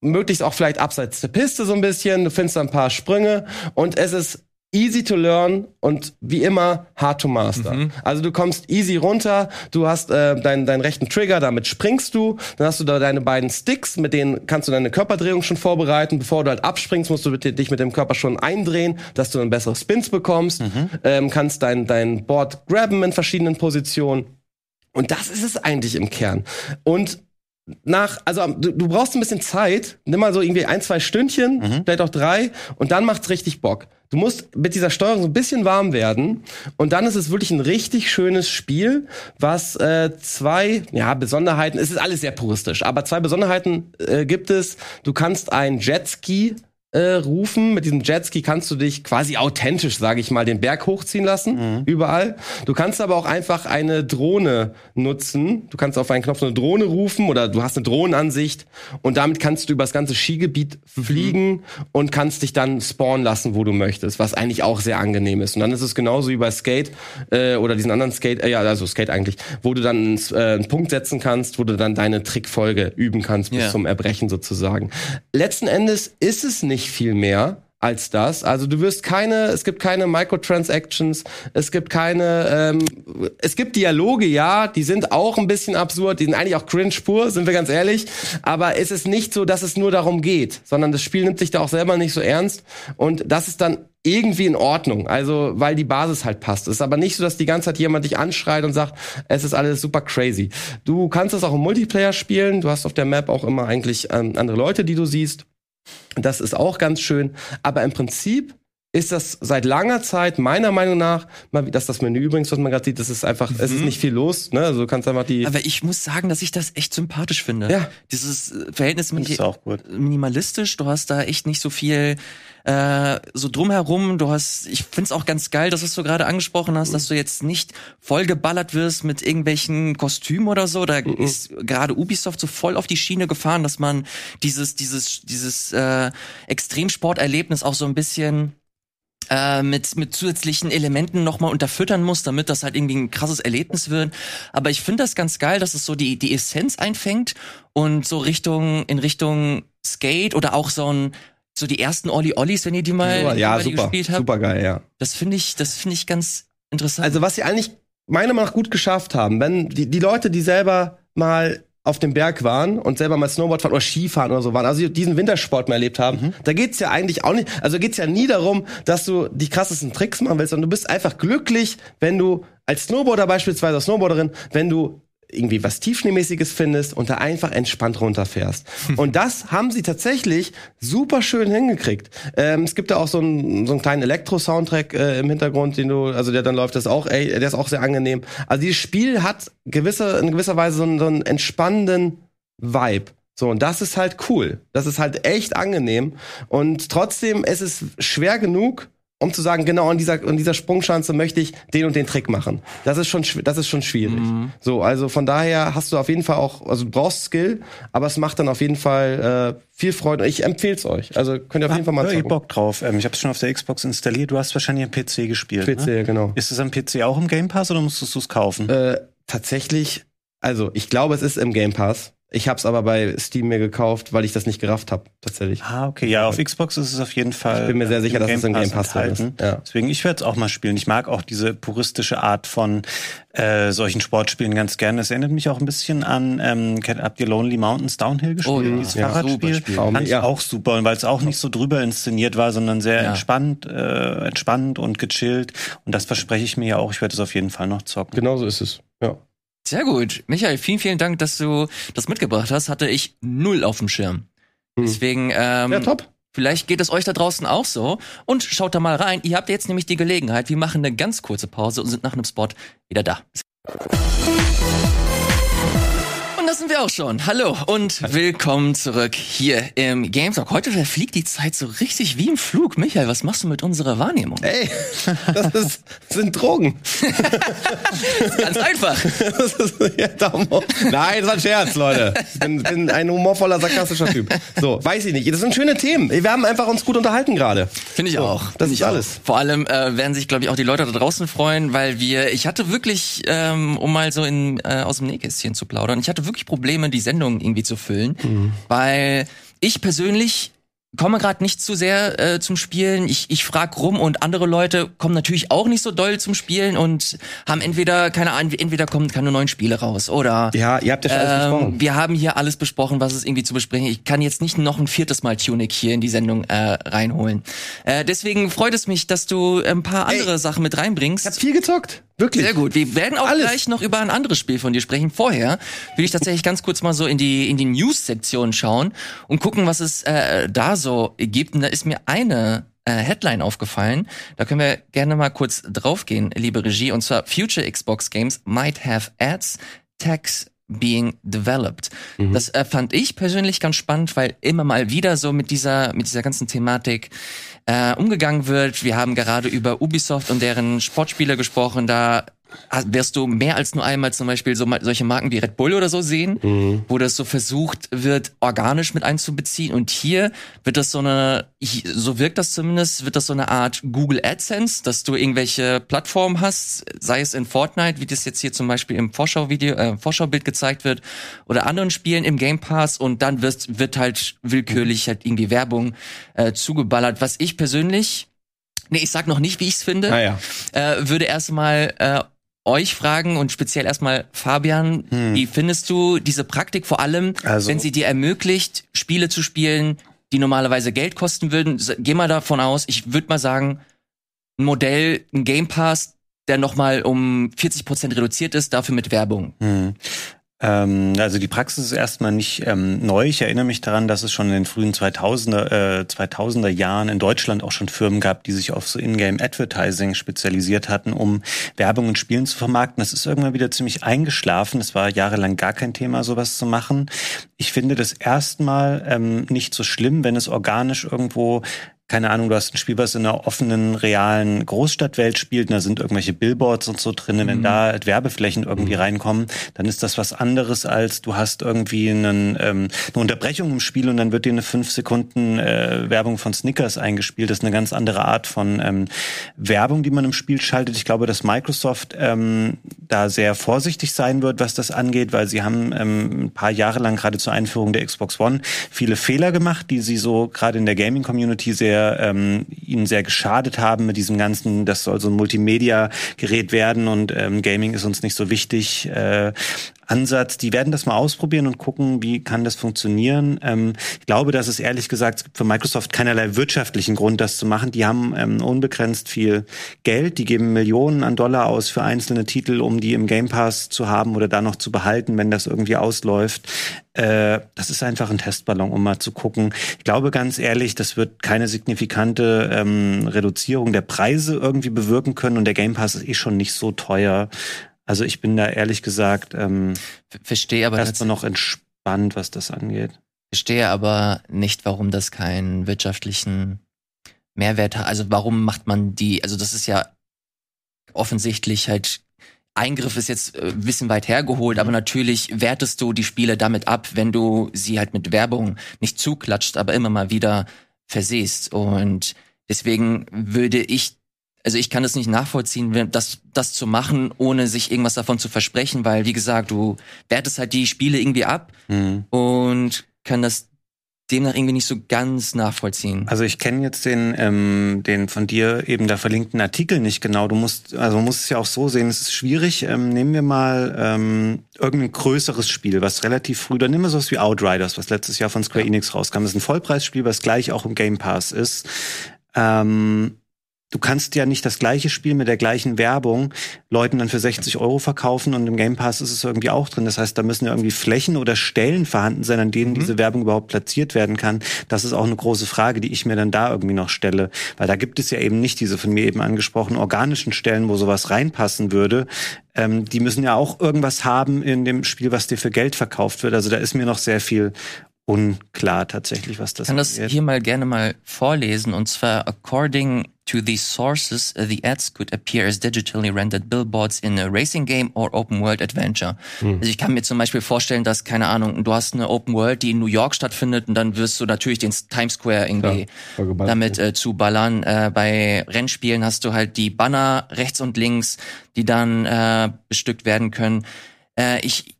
möglichst auch vielleicht abseits der Piste so ein bisschen. Du findest ein paar Sprünge und es ist easy to learn und wie immer hard to master. Mhm. Also du kommst easy runter, du hast äh, deinen, deinen rechten Trigger, damit springst du, dann hast du da deine beiden Sticks, mit denen kannst du deine Körperdrehung schon vorbereiten. Bevor du halt abspringst, musst du dich mit dem Körper schon eindrehen, dass du ein bessere Spins bekommst, mhm. ähm, kannst dein, dein Board grabben in verschiedenen Positionen. Und das ist es eigentlich im Kern. Und nach, also du, du, brauchst ein bisschen Zeit, nimm mal so irgendwie ein, zwei Stündchen, mhm. vielleicht auch drei, und dann macht's richtig Bock. Du musst mit dieser Steuerung so ein bisschen warm werden und dann ist es wirklich ein richtig schönes Spiel, was äh, zwei, ja, Besonderheiten, es ist alles sehr puristisch, aber zwei Besonderheiten äh, gibt es. Du kannst ein Jetski äh, rufen. Mit diesem Jetski kannst du dich quasi authentisch, sage ich mal, den Berg hochziehen lassen, mhm. überall. Du kannst aber auch einfach eine Drohne nutzen. Du kannst auf einen Knopf eine Drohne rufen oder du hast eine Drohnenansicht und damit kannst du über das ganze Skigebiet fliegen mhm. und kannst dich dann spawnen lassen, wo du möchtest, was eigentlich auch sehr angenehm ist. Und dann ist es genauso wie bei Skate äh, oder diesen anderen Skate, äh, ja, also Skate eigentlich, wo du dann äh, einen Punkt setzen kannst, wo du dann deine Trickfolge üben kannst bis yeah. zum Erbrechen sozusagen. Letzten Endes ist es nicht nicht viel mehr als das. Also du wirst keine, es gibt keine Microtransactions, es gibt keine, ähm, es gibt Dialoge, ja, die sind auch ein bisschen absurd, die sind eigentlich auch cringe pur, sind wir ganz ehrlich. Aber es ist nicht so, dass es nur darum geht, sondern das Spiel nimmt sich da auch selber nicht so ernst und das ist dann irgendwie in Ordnung, also weil die Basis halt passt. Es ist aber nicht so, dass die ganze Zeit jemand dich anschreit und sagt, es ist alles super crazy. Du kannst es auch im Multiplayer spielen, du hast auf der Map auch immer eigentlich ähm, andere Leute, die du siehst. Das ist auch ganz schön. Aber im Prinzip ist das seit langer Zeit meiner Meinung nach, mal dass das Menü übrigens, was man gerade sieht, das ist einfach, mhm. es ist mhm. nicht viel los, ne? Also du kannst einfach die. Aber ich muss sagen, dass ich das echt sympathisch finde. Ja. Dieses Verhältnis mit minimalistisch, du hast da echt nicht so viel äh, so drumherum. Du hast, ich find's auch ganz geil, dass du gerade angesprochen hast, dass du jetzt nicht vollgeballert wirst mit irgendwelchen Kostümen oder so. Da mhm. ist gerade Ubisoft so voll auf die Schiene gefahren, dass man dieses, dieses, dieses äh, Extremsporterlebnis auch so ein bisschen äh, mit, mit zusätzlichen Elementen nochmal unterfüttern muss, damit das halt irgendwie ein krasses Erlebnis wird. Aber ich finde das ganz geil, dass es so die, die Essenz einfängt und so Richtung, in Richtung Skate oder auch so ein so die ersten Olli Ollis, wenn ihr die mal, Super, ja, mal super, gespielt habt. super geil, ja. Das finde ich, das finde ich ganz interessant. Also was sie eigentlich meiner Meinung nach gut geschafft haben, wenn die, die Leute, die selber mal auf dem Berg waren und selber mal Snowboard fahren oder Skifahren oder so waren, also diesen Wintersport mal erlebt haben, Mhm. da geht's ja eigentlich auch nicht, also geht's ja nie darum, dass du die krassesten Tricks machen willst, sondern du bist einfach glücklich, wenn du als Snowboarder beispielsweise, als Snowboarderin, wenn du irgendwie was Tiefschneemäßiges findest und da einfach entspannt runterfährst. Und das haben sie tatsächlich super schön hingekriegt. Ähm, es gibt da auch so einen, so einen kleinen Elektro-Soundtrack äh, im Hintergrund, den du, also der dann läuft, das auch, ey, der ist auch sehr angenehm. Also dieses Spiel hat gewisse, in gewisser Weise so einen, so einen entspannenden Vibe. So, und das ist halt cool. Das ist halt echt angenehm. Und trotzdem ist es schwer genug, um zu sagen, genau an dieser, an dieser Sprungschanze möchte ich den und den Trick machen. Das ist schon, das ist schon schwierig. So, also von daher hast du auf jeden Fall auch, also du brauchst Skill, aber es macht dann auf jeden Fall äh, viel Freude. Ich empfehle es euch. Also könnt ihr auf jeden Fall mal Ja, ich. Bock drauf. Ähm, ich habe es schon auf der Xbox installiert. Du hast wahrscheinlich am PC gespielt. PC, Ne? genau. Ist es am PC auch im Game Pass oder musstest du es kaufen? Äh, tatsächlich, also ich glaube, es ist im Game Pass. Ich habe es aber bei Steam mir gekauft, weil ich das nicht gerafft habe, tatsächlich. ah, okay. Ja, auf Xbox ist es auf jeden Fall. Ich bin mir sehr sicher, im dass es im Game Pass drin ist. enthalten. Ja. Deswegen, ich werde es auch mal spielen. Ich mag auch diese puristische Art von äh, solchen Sportspielen ganz gerne. Es erinnert mich auch ein bisschen an, ähm, habt ihr Lonely Mountains Downhill gespielt? Oh ja, Dieses ja, Fahrradspiel. Fand ich Ja. auch super, und weil es auch nicht so drüber inszeniert war, sondern sehr Ja. entspannt, äh, entspannt und gechillt. Und das verspreche ich mir ja auch. Ich werde es auf jeden Fall noch zocken. Genau so ist es. Ja. Sehr gut. Michael, vielen, vielen Dank, dass du das mitgebracht hast. Hatte ich null auf dem Schirm. Hm. Deswegen, ähm, Ja, top. Vielleicht geht es euch da draußen auch so. Und schaut da mal rein. Ihr habt jetzt nämlich die Gelegenheit. Wir machen eine ganz kurze Pause und sind nach einem Spot wieder da. Das sind wir auch schon. Hallo und willkommen zurück hier im Game Talk. Heute verfliegt die Zeit so richtig wie im Flug. Michael, was machst du mit unserer Wahrnehmung? Ey, das ist, sind Drogen. Ganz einfach. Das ist, ja. Nein, das war ein Scherz, Leute. Ich bin, bin ein humorvoller, sarkastischer Typ. So, weiß ich nicht. Das sind schöne Themen. Wir haben einfach uns gut unterhalten gerade. Finde ich auch. das ist alles. Auch. Vor allem äh, werden sich, glaube ich, auch die Leute da draußen freuen, weil wir, ich hatte wirklich, ähm, um mal so in, äh, aus dem Nähkästchen zu plaudern, ich hatte wirklich Probleme, die Sendung irgendwie zu füllen, Mhm. weil ich persönlich komme gerade nicht zu sehr äh, zum Spielen. Ich, ich frag rum und andere Leute kommen natürlich auch nicht so doll zum Spielen und haben entweder, keine Ahnung, entweder kommen keine neuen Spiele raus oder Ja, ihr habt ja schon alles ähm, besprochen. wir haben hier alles besprochen, was es irgendwie zu besprechen. Ich kann jetzt nicht noch ein viertes Mal Tunic hier in die Sendung äh, reinholen. Äh, deswegen freut es mich, dass du ein paar andere Ey, Sachen mit reinbringst. Ich hab viel gezockt. Wirklich. Sehr gut. Wir werden auch Alles. gleich noch über ein anderes Spiel von dir sprechen. Vorher will ich tatsächlich ganz kurz mal so in die in die News-Sektion schauen und gucken, was es äh, da so gibt. Und da ist mir eine äh, Headline aufgefallen. Da können wir gerne mal kurz draufgehen, liebe Regie. Und zwar Future Xbox Games might have ads, tags being developed. Das äh, fand ich persönlich ganz spannend, weil immer mal wieder so mit dieser mit dieser ganzen Thematik äh, umgegangen wird. Wir haben gerade über Ubisoft und deren Sportspiele gesprochen. Da wirst du mehr als nur einmal zum Beispiel so solche Marken wie Red Bull oder so sehen, wo das so versucht wird, organisch mit einzubeziehen. Und hier wird das so eine, so wirkt das zumindest, wird das so eine Art Google AdSense, dass du irgendwelche Plattformen hast, sei es in Fortnite, wie das jetzt hier zum Beispiel im Vorschauvideo, äh, Vorschaubild gezeigt wird, oder anderen Spielen im Game Pass und dann wird, wird halt willkürlich halt irgendwie Werbung äh, zugeballert, was ich persönlich Nee, ich sag noch nicht, wie ich's finde Ah, ja. äh, würde erstmal äh, euch fragen und speziell erstmal Fabian, wie findest du diese Praktik vor allem, Also- wenn sie dir ermöglicht, Spiele zu spielen, die normalerweise Geld kosten würden? Geh mal davon aus, ich würde mal sagen, ein Modell, ein Game Pass, der nochmal um 40% reduziert ist, dafür mit Werbung. Hm. Ähm, also die Praxis ist erstmal nicht ähm, neu. Ich erinnere mich daran, dass es schon in den frühen 2000er, äh, 2000er Jahren in Deutschland auch schon Firmen gab, die sich auf so Ingame Advertising spezialisiert hatten, um Werbung und Spielen zu vermarkten. Das ist irgendwann wieder ziemlich eingeschlafen. Es war jahrelang gar kein Thema, sowas zu machen. Ich finde das erstmal ähm, nicht so schlimm, wenn es organisch irgendwo keine Ahnung, du hast ein Spiel, was in einer offenen, realen Großstadtwelt spielt, und da sind irgendwelche Billboards und so drin, wenn mhm. da Werbeflächen irgendwie mhm. reinkommen, dann ist das was anderes, als du hast irgendwie einen, ähm, eine Unterbrechung im Spiel und dann wird dir eine fünf Sekunden äh, Werbung von Snickers eingespielt. Das ist eine ganz andere Art von ähm, Werbung, die man im Spiel schaltet. Ich glaube, dass Microsoft ähm, da sehr vorsichtig sein wird, was das angeht, weil sie haben ähm, ein paar Jahre lang gerade zur Einführung der Xbox One viele Fehler gemacht, die sie so gerade in der Gaming-Community sehr sehr, ähm, ihnen sehr geschadet haben mit diesem ganzen, das soll so ein Multimedia-Gerät werden und ähm, Gaming ist uns nicht so wichtig. Äh, Ansatz. Die werden das mal ausprobieren und gucken, wie kann das funktionieren. Ähm, ich glaube, dass es ehrlich gesagt für Microsoft keinerlei wirtschaftlichen Grund, das zu machen. Die haben ähm, unbegrenzt viel Geld. Die geben Millionen an Dollar aus für einzelne Titel, um die im Game Pass zu haben oder da noch zu behalten, wenn das irgendwie ausläuft. Äh, das ist einfach ein Testballon, um mal zu gucken. Ich glaube ganz ehrlich, das wird keine signifikante ähm, Reduzierung der Preise irgendwie bewirken können und der Game Pass ist eh schon nicht so teuer. Also ich bin da ehrlich gesagt ähm, verstehe aber erstmal noch entspannt, was das angeht. Verstehe aber nicht, warum das keinen wirtschaftlichen Mehrwert hat. Also warum macht man die? Also das ist ja offensichtlich halt Eingriff ist jetzt äh, ein bisschen weit hergeholt, aber natürlich wertest du die Spiele damit ab, wenn du sie halt mit Werbung nicht zuklatscht, aber immer mal wieder versehst. Und deswegen würde ich also ich kann das nicht nachvollziehen, das, das zu machen, ohne sich irgendwas davon zu versprechen, weil, wie gesagt, du wertest halt die Spiele irgendwie ab mhm. und kann das demnach irgendwie nicht so ganz nachvollziehen. Also ich kenne jetzt den, ähm, den von dir eben da verlinkten Artikel nicht genau. Du musst, also musst es ja auch so sehen, es ist schwierig. Ähm, nehmen wir mal ähm, irgendein größeres Spiel, was relativ früh, dann nehmen wir sowas wie Outriders, was letztes Jahr von Square ja. Enix rauskam. Das ist ein Vollpreisspiel, was gleich auch im Game Pass ist. Ähm, du kannst ja nicht das gleiche Spiel mit der gleichen Werbung Leuten dann für 60 Euro verkaufen und im Game Pass ist es irgendwie auch drin. Das heißt, da müssen ja irgendwie Flächen oder Stellen vorhanden sein, an denen mhm. diese Werbung überhaupt platziert werden kann. Das ist auch eine große Frage, die ich mir dann da irgendwie noch stelle. Weil da gibt es ja eben nicht diese von mir eben angesprochenen organischen Stellen, wo sowas reinpassen würde. Ähm, die müssen ja auch irgendwas haben in dem Spiel, was dir für Geld verkauft wird. Also da ist mir noch sehr viel unklar tatsächlich, was das ist. Ich kann das hier mal gerne mal vorlesen. Und zwar, according to these sources, uh, the ads could appear as digitally rendered billboards in a racing game or open world adventure. Hm. Also ich kann mir zum Beispiel vorstellen, dass, keine Ahnung, du hast eine Open World, die in New York stattfindet und dann wirst du natürlich den Times Square irgendwie ja, damit äh, zuballern. Äh, bei Rennspielen hast du halt die Banner rechts und links, die dann äh, bestückt werden können. Äh, ich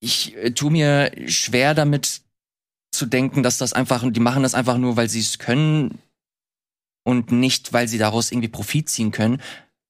ich äh, tu mir schwer damit zu denken, dass das einfach, die machen das einfach nur, weil sie es können und nicht, weil sie daraus irgendwie Profit ziehen können,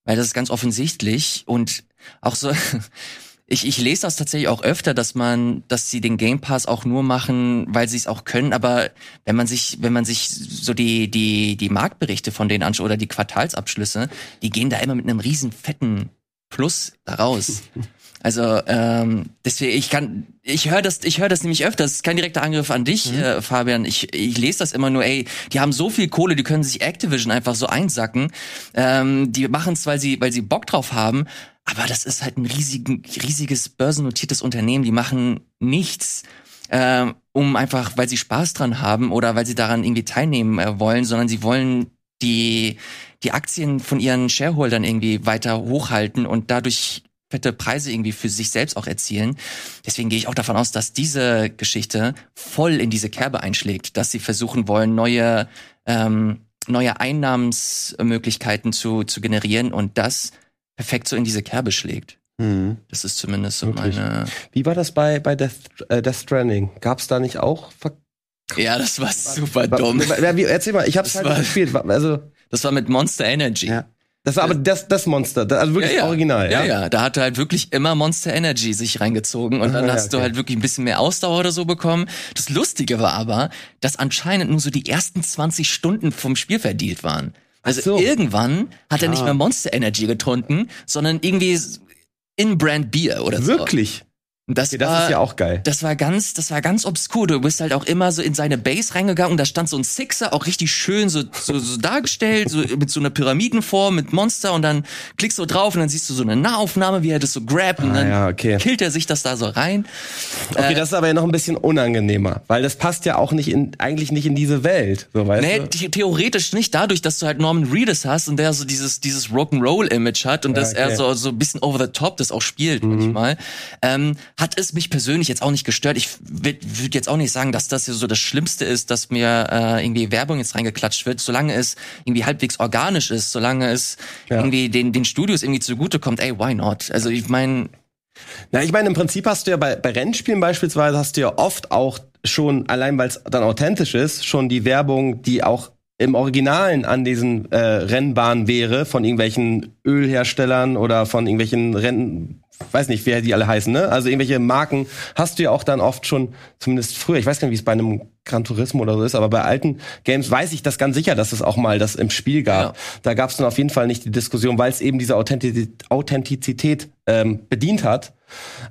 weil das ist ganz offensichtlich und auch so, ich, ich lese das tatsächlich auch öfter, dass man, dass sie den Game Pass auch nur machen, weil sie es auch können, aber wenn man sich, wenn man sich so die, die, die Marktberichte von denen anschaut oder die Quartalsabschlüsse, die gehen da immer mit einem riesen fetten Plus daraus. Also ähm, deswegen, ich kann, ich höre das, ich höre das nämlich öfter. Das ist kein direkter Angriff an dich, mhm. äh, Fabian. Ich, ich lese das immer nur. Ey, die haben so viel Kohle, die können sich Activision einfach so einsacken. Ähm, die machen es, weil sie, weil sie Bock drauf haben. Aber das ist halt ein riesigen, riesiges börsennotiertes Unternehmen. Die machen nichts, ähm, um einfach, weil sie Spaß dran haben oder weil sie daran irgendwie teilnehmen äh, wollen, sondern sie wollen die die Aktien von ihren Shareholdern irgendwie weiter hochhalten und dadurch fette Preise irgendwie für sich selbst auch erzielen. Deswegen gehe ich auch davon aus, dass diese Geschichte voll in diese Kerbe einschlägt, dass sie versuchen wollen, neue, ähm, neue Einnahmensmöglichkeiten zu, zu generieren und das perfekt so in diese Kerbe schlägt. Mhm. Das ist zumindest so Wirklich? meine. Wie war das bei, bei Death, äh, Death Stranding? Gab es da nicht auch Ver ja, das war super dumm. Erzähl mal, ich hab's das halt gespielt. Also, das war mit Monster Energy. Ja. Das war aber das, das Monster, also wirklich ja, ja. original. Ja? ja, ja, da hat er halt wirklich immer Monster Energy sich reingezogen und dann ah, hast okay. du halt wirklich ein bisschen mehr Ausdauer oder so bekommen. Das Lustige war aber, dass anscheinend nur so die ersten 20 Stunden vom Spiel verdient waren. Also so. irgendwann hat er nicht mehr Monster Energy getrunken, sondern irgendwie In-Brand Bier oder so. Wirklich? Und das, Okay, das war, ist ja auch geil. Das war ganz, das war ganz obskur. Du bist halt auch immer so in seine Base reingegangen und da stand so ein Sixer, auch richtig schön so, so, so dargestellt, so mit so einer Pyramidenform, mit Monster und dann klickst du drauf und dann siehst du so eine Nahaufnahme, wie er das so grabt und Ah, dann ja, okay. killt er sich das da so rein. Okay, das ist aber ja noch ein bisschen unangenehmer, weil das passt ja auch nicht in, eigentlich nicht in diese Welt, so weißt Nee, du? the theoretisch nicht dadurch, dass du halt Norman Reedus hast und der so dieses, dieses Rock'n'Roll-Image hat und dass okay. Mhm. er so, so ein bisschen over the top das auch spielt manchmal, ähm, hat es mich persönlich jetzt auch nicht gestört. Ich würde würd jetzt auch nicht sagen, dass das hier so das Schlimmste ist, dass mir äh, irgendwie Werbung jetzt reingeklatscht wird, solange es irgendwie halbwegs organisch ist, solange es Ja. irgendwie den, den Studios irgendwie zugutekommt, ey, why not? Also ich meine, Na, ich meine, im Prinzip hast du ja bei, bei Rennspielen beispielsweise hast du ja oft auch schon, allein weil es dann authentisch ist, schon die Werbung, die auch im Originalen an diesen äh, Rennbahnen wäre, von irgendwelchen Ölherstellern oder von irgendwelchen Rennen, weiß nicht, wer die alle heißen, ne? Also irgendwelche Marken hast du ja auch dann oft schon, zumindest früher, ich weiß gar nicht, wie es bei einem Gran Turismo oder so ist, aber bei alten Games weiß ich das ganz sicher, dass es auch mal das im Spiel gab. Ja. Da gab es dann auf jeden Fall nicht die Diskussion, weil es eben diese Authentizität, Authentizität ähm, bedient hat.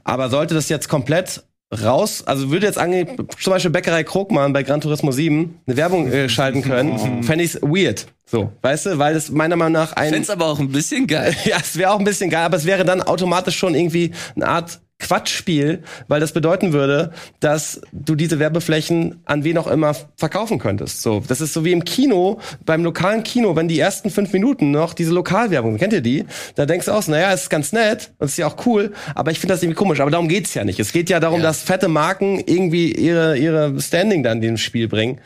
Aber sollte das jetzt komplett raus, also würde jetzt ange zum Beispiel Bäckerei Krogmann bei Gran Turismo 7 eine Werbung äh, schalten können, fände ich weird. So, weißt du, weil das meiner Meinung nach ein find's aber auch ein bisschen geil. ja, es wäre auch ein bisschen geil, aber es wäre dann automatisch schon irgendwie eine Art Quatschspiel, weil das bedeuten würde, dass du diese Werbeflächen an wen auch immer verkaufen könntest. So, das ist so wie im Kino, beim lokalen Kino, wenn die ersten fünf Minuten noch diese Lokalwerbung, kennt ihr die? Da denkst du auch, so, naja, ist ganz nett und ist ja auch cool, aber ich finde das irgendwie komisch. Aber darum geht's ja nicht. Es geht ja darum, Ja. dass fette Marken irgendwie ihre, ihre Standing dann in dem Spiel bringen.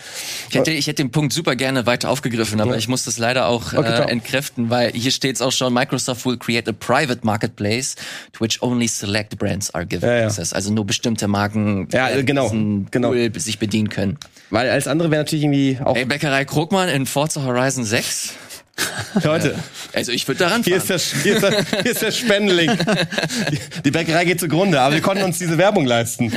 Ich hätte, ich hätte den Punkt super gerne weiter aufgegriffen, aber ich muss das leider auch Okay, äh, entkräften, weil hier steht es auch schon, Microsoft will create a private marketplace to which only select brands are given Ja, ja. access. Also nur bestimmte Marken Ja, äh, genau, genau. Pool sich bedienen können. Weil als andere wäre natürlich irgendwie auch Ey, Bäckerei Krogmann in Forza Horizon 6? Leute. Also ich würde daran Hier fahren. ist, der, hier, ist der, hier ist der Spendenlink. Die, die Bäckerei geht zugrunde, aber wir konnten uns diese Werbung leisten.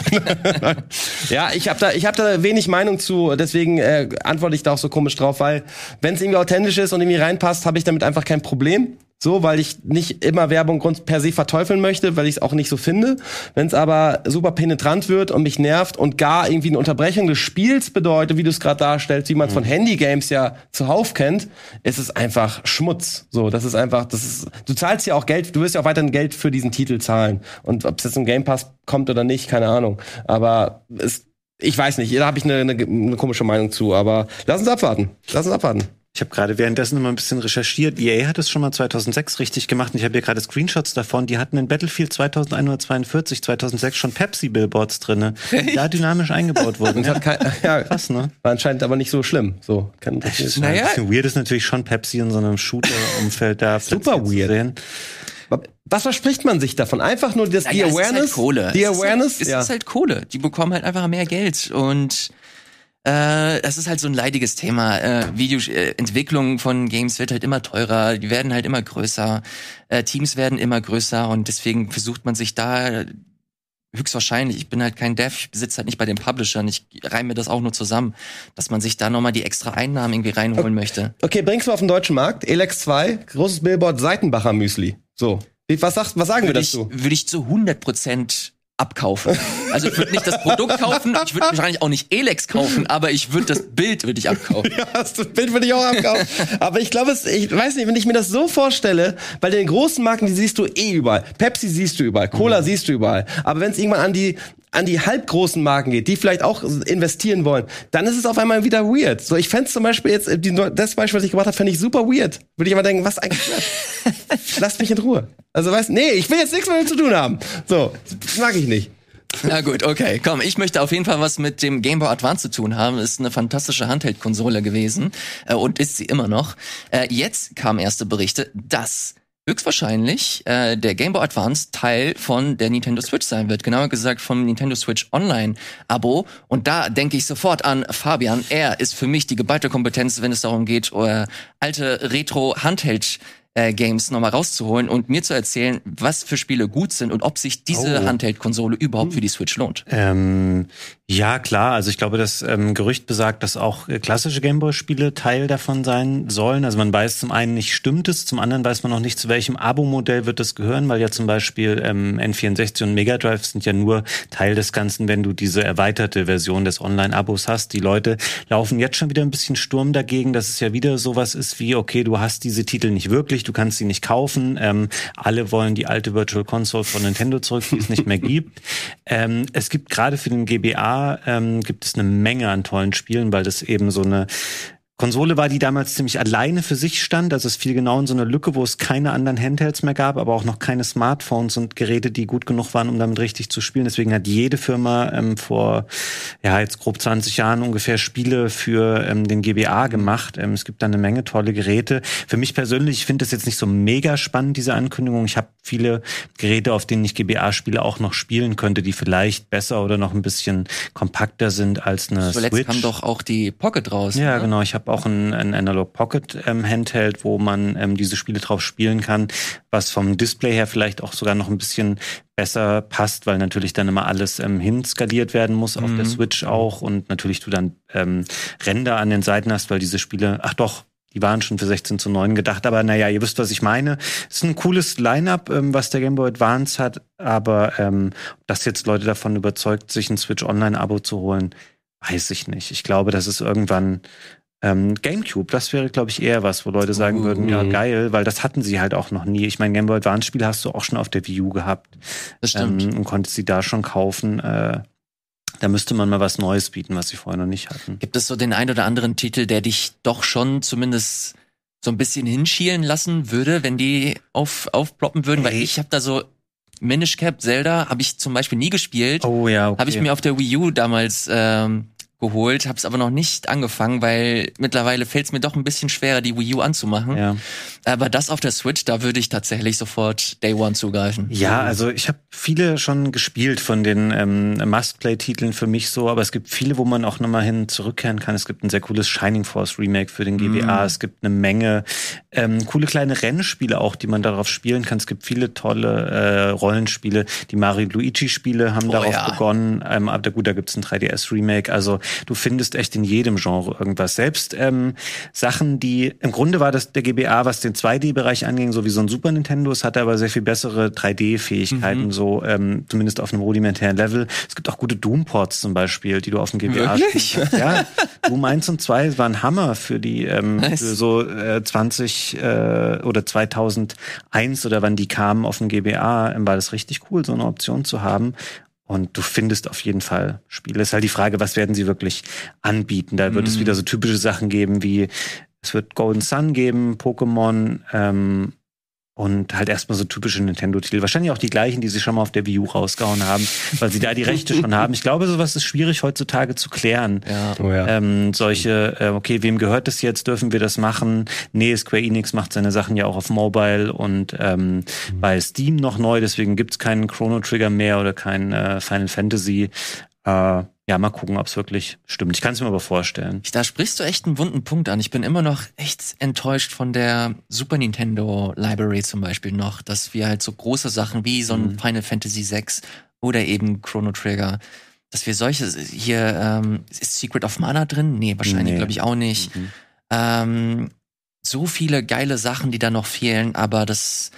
ja, ich habe da, ich hab da wenig Meinung zu, deswegen äh, antworte ich da auch so komisch drauf, weil wenn es irgendwie authentisch ist und irgendwie reinpasst, habe ich damit einfach kein Problem. So, weil ich nicht immer Werbung grund per se verteufeln möchte, weil ich es auch nicht so finde. Wenn es aber super penetrant wird und mich nervt und gar irgendwie eine Unterbrechung des Spiels bedeutet, wie du es gerade darstellst, wie man es von Handygames ja zuhauf kennt, ist es einfach Schmutz. So, das ist einfach, das ist, du zahlst ja auch Geld, du wirst ja auch weiterhin Geld für diesen Titel zahlen. Und ob es jetzt im Game Pass kommt oder nicht, keine Ahnung. Aber es, ich weiß nicht, da habe ich eine, eine, eine komische Meinung zu, aber lass uns abwarten. Lass uns abwarten. Ich habe gerade währenddessen immer ein bisschen recherchiert. EA hat es schon mal 2006 richtig gemacht und ich habe hier gerade Screenshots davon. Die hatten in Battlefield 2142, 2006 schon Pepsi-Billboards drinne, die da dynamisch eingebaut wurden. Ja, kein, ja, krass, ne? war anscheinend aber nicht so schlimm. So, kann Unterschied sein. Naja. Ein bisschen weird ist natürlich schon Pepsi in so einem Shooter-Umfeld da. Super weird. sehen. Was verspricht man sich davon? Einfach nur das, die Naja, es ist Awareness? halt Kohle. Die es Awareness? Ist halt, es ja. ist halt Kohle. Die bekommen halt einfach mehr Geld und äh, das ist halt so ein leidiges Thema. Äh, Videoentwicklung von Games wird halt immer teurer, die werden halt immer größer, äh, Teams werden immer größer und deswegen versucht man sich da höchstwahrscheinlich, ich bin halt kein Dev, ich besitze halt nicht bei den Publishern, ich reime mir das auch nur zusammen, dass man sich da nochmal die extra Einnahmen irgendwie reinholen möchte. Okay, bringst du auf den deutschen Markt. Elex 2, großes Billboard, Seitenbacher Müsli. So. Was, sagt, was sagen wir Würde ich, dazu? würde ich zu 100 Prozent abkaufen. Also ich würde nicht das Produkt kaufen, ich würde wahrscheinlich auch nicht Elex kaufen, aber ich würde das Bild würde ich abkaufen. Ja, das Bild würde ich auch abkaufen. Aber ich glaube, ich weiß nicht, wenn ich mir das so vorstelle, bei den großen Marken, die siehst du eh überall. Pepsi siehst du überall, Cola siehst du überall. Aber wenn es irgendwann an die an die halbgroßen Marken geht, die vielleicht auch investieren wollen, dann ist es auf einmal wieder weird. So, ich fände zum Beispiel jetzt, die, das Beispiel, was ich gemacht habe, fände ich super weird. Würde ich immer denken, was eigentlich? Lasst mich in Ruhe. Also weißt, nee, ich will jetzt nichts mehr damit zu tun haben. So, das mag ich nicht. Na gut, okay, komm, ich möchte auf jeden Fall was mit dem Game Boy Advance zu tun haben. Ist eine fantastische Handheld-Konsole gewesen äh, und ist sie immer noch. Äh, jetzt kamen erste Berichte, dass höchstwahrscheinlich äh, der Game Boy Advance Teil von der Nintendo Switch sein wird. Genauer gesagt vom Nintendo Switch Online Abo. Und da denke ich sofort an Fabian. Er ist für mich die geballte Kompetenz, wenn es darum geht, äh, alte Retro Handheld äh, Games nochmal rauszuholen und mir zu erzählen, was für Spiele gut sind und ob sich diese Oh. Handheld-Konsole überhaupt für die Switch lohnt. Ähm, Ja, klar. Also ich glaube, das ähm, Gerücht besagt, dass auch äh, klassische Gameboy-Spiele Teil davon sein sollen. Also man weiß zum einen nicht, stimmt es, zum anderen weiß man noch nicht, zu welchem Abo-Modell wird das gehören, weil ja zum Beispiel ähm, N64 und Mega Drive sind ja nur Teil des Ganzen, wenn du diese erweiterte Version des Online-Abos hast. Die Leute laufen jetzt schon wieder ein bisschen Sturm dagegen, dass es ja wieder sowas ist wie, okay, du hast diese Titel nicht wirklich, du kannst sie nicht kaufen. Ähm, alle wollen die alte Virtual Console von Nintendo zurück, die es nicht mehr gibt. Ähm, es gibt gerade für den GBA ähm, gibt es eine Menge an tollen Spielen, weil das eben so eine Konsole war, die damals ziemlich alleine für sich stand. Also es fiel genau in so eine Lücke, wo es keine anderen Handhelds mehr gab, aber auch noch keine Smartphones und Geräte, die gut genug waren, um damit richtig zu spielen. Deswegen hat jede Firma ähm, vor, ja, jetzt grob 20 Jahren ungefähr Spiele für ähm, den GBA gemacht. Ähm, es gibt da eine Menge tolle Geräte. Für mich persönlich, ich finde das jetzt nicht so mega spannend, diese Ankündigung. Ich habe viele Geräte, auf denen ich GBA-Spiele auch noch spielen könnte, die vielleicht besser oder noch ein bisschen kompakter sind als eine Zuletzt Switch. kam doch auch die Pocket raus. Ja, ne? genau. Ich habe auch ein, ein Analog Pocket ähm, Handheld, wo man ähm, diese Spiele drauf spielen kann, was vom Display her vielleicht auch sogar noch ein bisschen besser passt, weil natürlich dann immer alles ähm, hinskaliert werden muss, auf der mhm. Switch auch und natürlich du dann ähm, Ränder an den Seiten hast, weil diese Spiele, ach doch, die waren schon für 16 zu 9 gedacht, aber naja, ihr wisst, was ich meine. Es ist ein cooles Line-up, ähm, was der Game Boy Advance hat, aber ähm, dass jetzt Leute davon überzeugt, sich ein Switch Online-Abo zu holen, weiß ich nicht. Ich glaube, das ist irgendwann ähm, GameCube, das wäre, glaube ich, eher was, wo Leute sagen uh, würden, ja, geil, weil das hatten sie halt auch noch nie. Ich meine, Game Boy Advance-Spiele hast du auch schon auf der Wii U gehabt. Das stimmt. Ähm, und konntest sie da schon kaufen. Äh, da müsste man mal was Neues bieten, was sie vorher noch nicht hatten. Gibt es so den ein oder anderen Titel, der dich doch schon zumindest so ein bisschen hinschielen lassen würde, wenn die auf, aufploppen würden? Hey. Weil ich habe da so Minish Cap Zelda habe ich zum Beispiel nie gespielt. Oh ja, okay. Habe ich mir auf der Wii U damals ähm, geholt, habe es aber noch nicht angefangen, weil mittlerweile fällt es mir doch ein bisschen schwerer, die Wii U anzumachen. Ja. Aber das auf der Switch, da würde ich tatsächlich sofort Day One zugreifen. Ja, also ich habe viele schon gespielt von den ähm, Must-Play-Titeln für mich so, aber es gibt viele, wo man auch nochmal hin zurückkehren kann. Es gibt ein sehr cooles Shining Force Remake für den GBA. Mm. Es gibt eine Menge ähm, coole kleine Rennspiele auch, die man darauf spielen kann. Es gibt viele tolle äh, Rollenspiele. Die Mario Luigi-Spiele haben oh, darauf ja. begonnen. Ähm, aber gut, da gibt's ein 3DS-Remake. Also du findest echt in jedem Genre irgendwas. Selbst ähm, Sachen, die im Grunde war das der GBA, was den 2D-Bereich anging, so wie so ein Super Nintendo. Es hatte aber sehr viel bessere 3D-Fähigkeiten, mhm. so ähm, zumindest auf einem rudimentären Level. Es gibt auch gute Doom-Ports zum Beispiel, die du auf dem GBA Wirklich? spielst. Ja, Doom 1 und 2 waren Hammer für die ähm, nice. für so äh, 20 äh, oder 2001 oder wann die kamen auf dem GBA, war das richtig cool, so eine Option zu haben. Und du findest auf jeden Fall Spiele. Es ist halt die Frage, was werden sie wirklich anbieten? Da wird mm. es mhm. wieder so typische Sachen geben wie, es wird Golden Sun geben, Pokémon, ähm, und halt erstmal so typische Nintendo-Titel. Wahrscheinlich auch die gleichen, die sie schon mal auf der Wii U rausgehauen haben, weil sie da die Rechte schon haben. Ich glaube, sowas ist schwierig heutzutage zu klären. Ja. Oh ja. Ähm, solche, äh, okay, wem gehört das jetzt? Dürfen wir das machen? Nee, Square Enix macht seine Sachen ja auch auf Mobile und ähm, mhm. bei Steam noch neu, deswegen gibt's keinen Chrono Trigger mehr oder kein äh, Final Fantasy. Äh, ja, mal gucken, ob es wirklich stimmt. Ich kann es mir aber vorstellen. Da sprichst du echt einen wunden Punkt an. Ich bin immer noch echt enttäuscht von der Super Nintendo Library zum Beispiel noch, dass wir halt so große Sachen wie so ein mhm. Final Fantasy VI oder eben Chrono Trigger, dass wir solche hier, ähm, ist Secret of Mana drin? Nee, wahrscheinlich, nee. glaube ich auch nicht. Mhm. Ähm, so viele geile Sachen, die da noch fehlen, aber das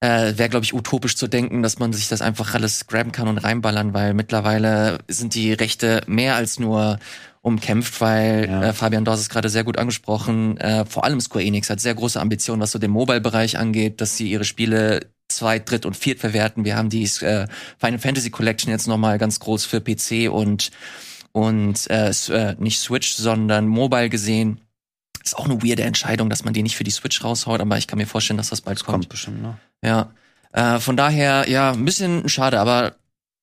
äh, wäre, glaube ich, utopisch zu denken, dass man sich das einfach alles graben kann und reinballern, weil mittlerweile sind die Rechte mehr als nur umkämpft, weil ja. äh, Fabian Dors ist gerade sehr gut angesprochen. Äh, vor allem Square Enix hat sehr große Ambitionen, was so den Mobile-Bereich angeht, dass sie ihre Spiele zweit, dritt und viert verwerten. Wir haben die äh, Final Fantasy Collection jetzt nochmal ganz groß für PC und und äh, äh, nicht Switch, sondern Mobile gesehen. Ist auch eine weirde Entscheidung, dass man die nicht für die Switch raushaut, aber ich kann mir vorstellen, dass das bald das kommt. kommt bestimmt, ne? Ja. Äh, von daher, ja, ein bisschen schade, aber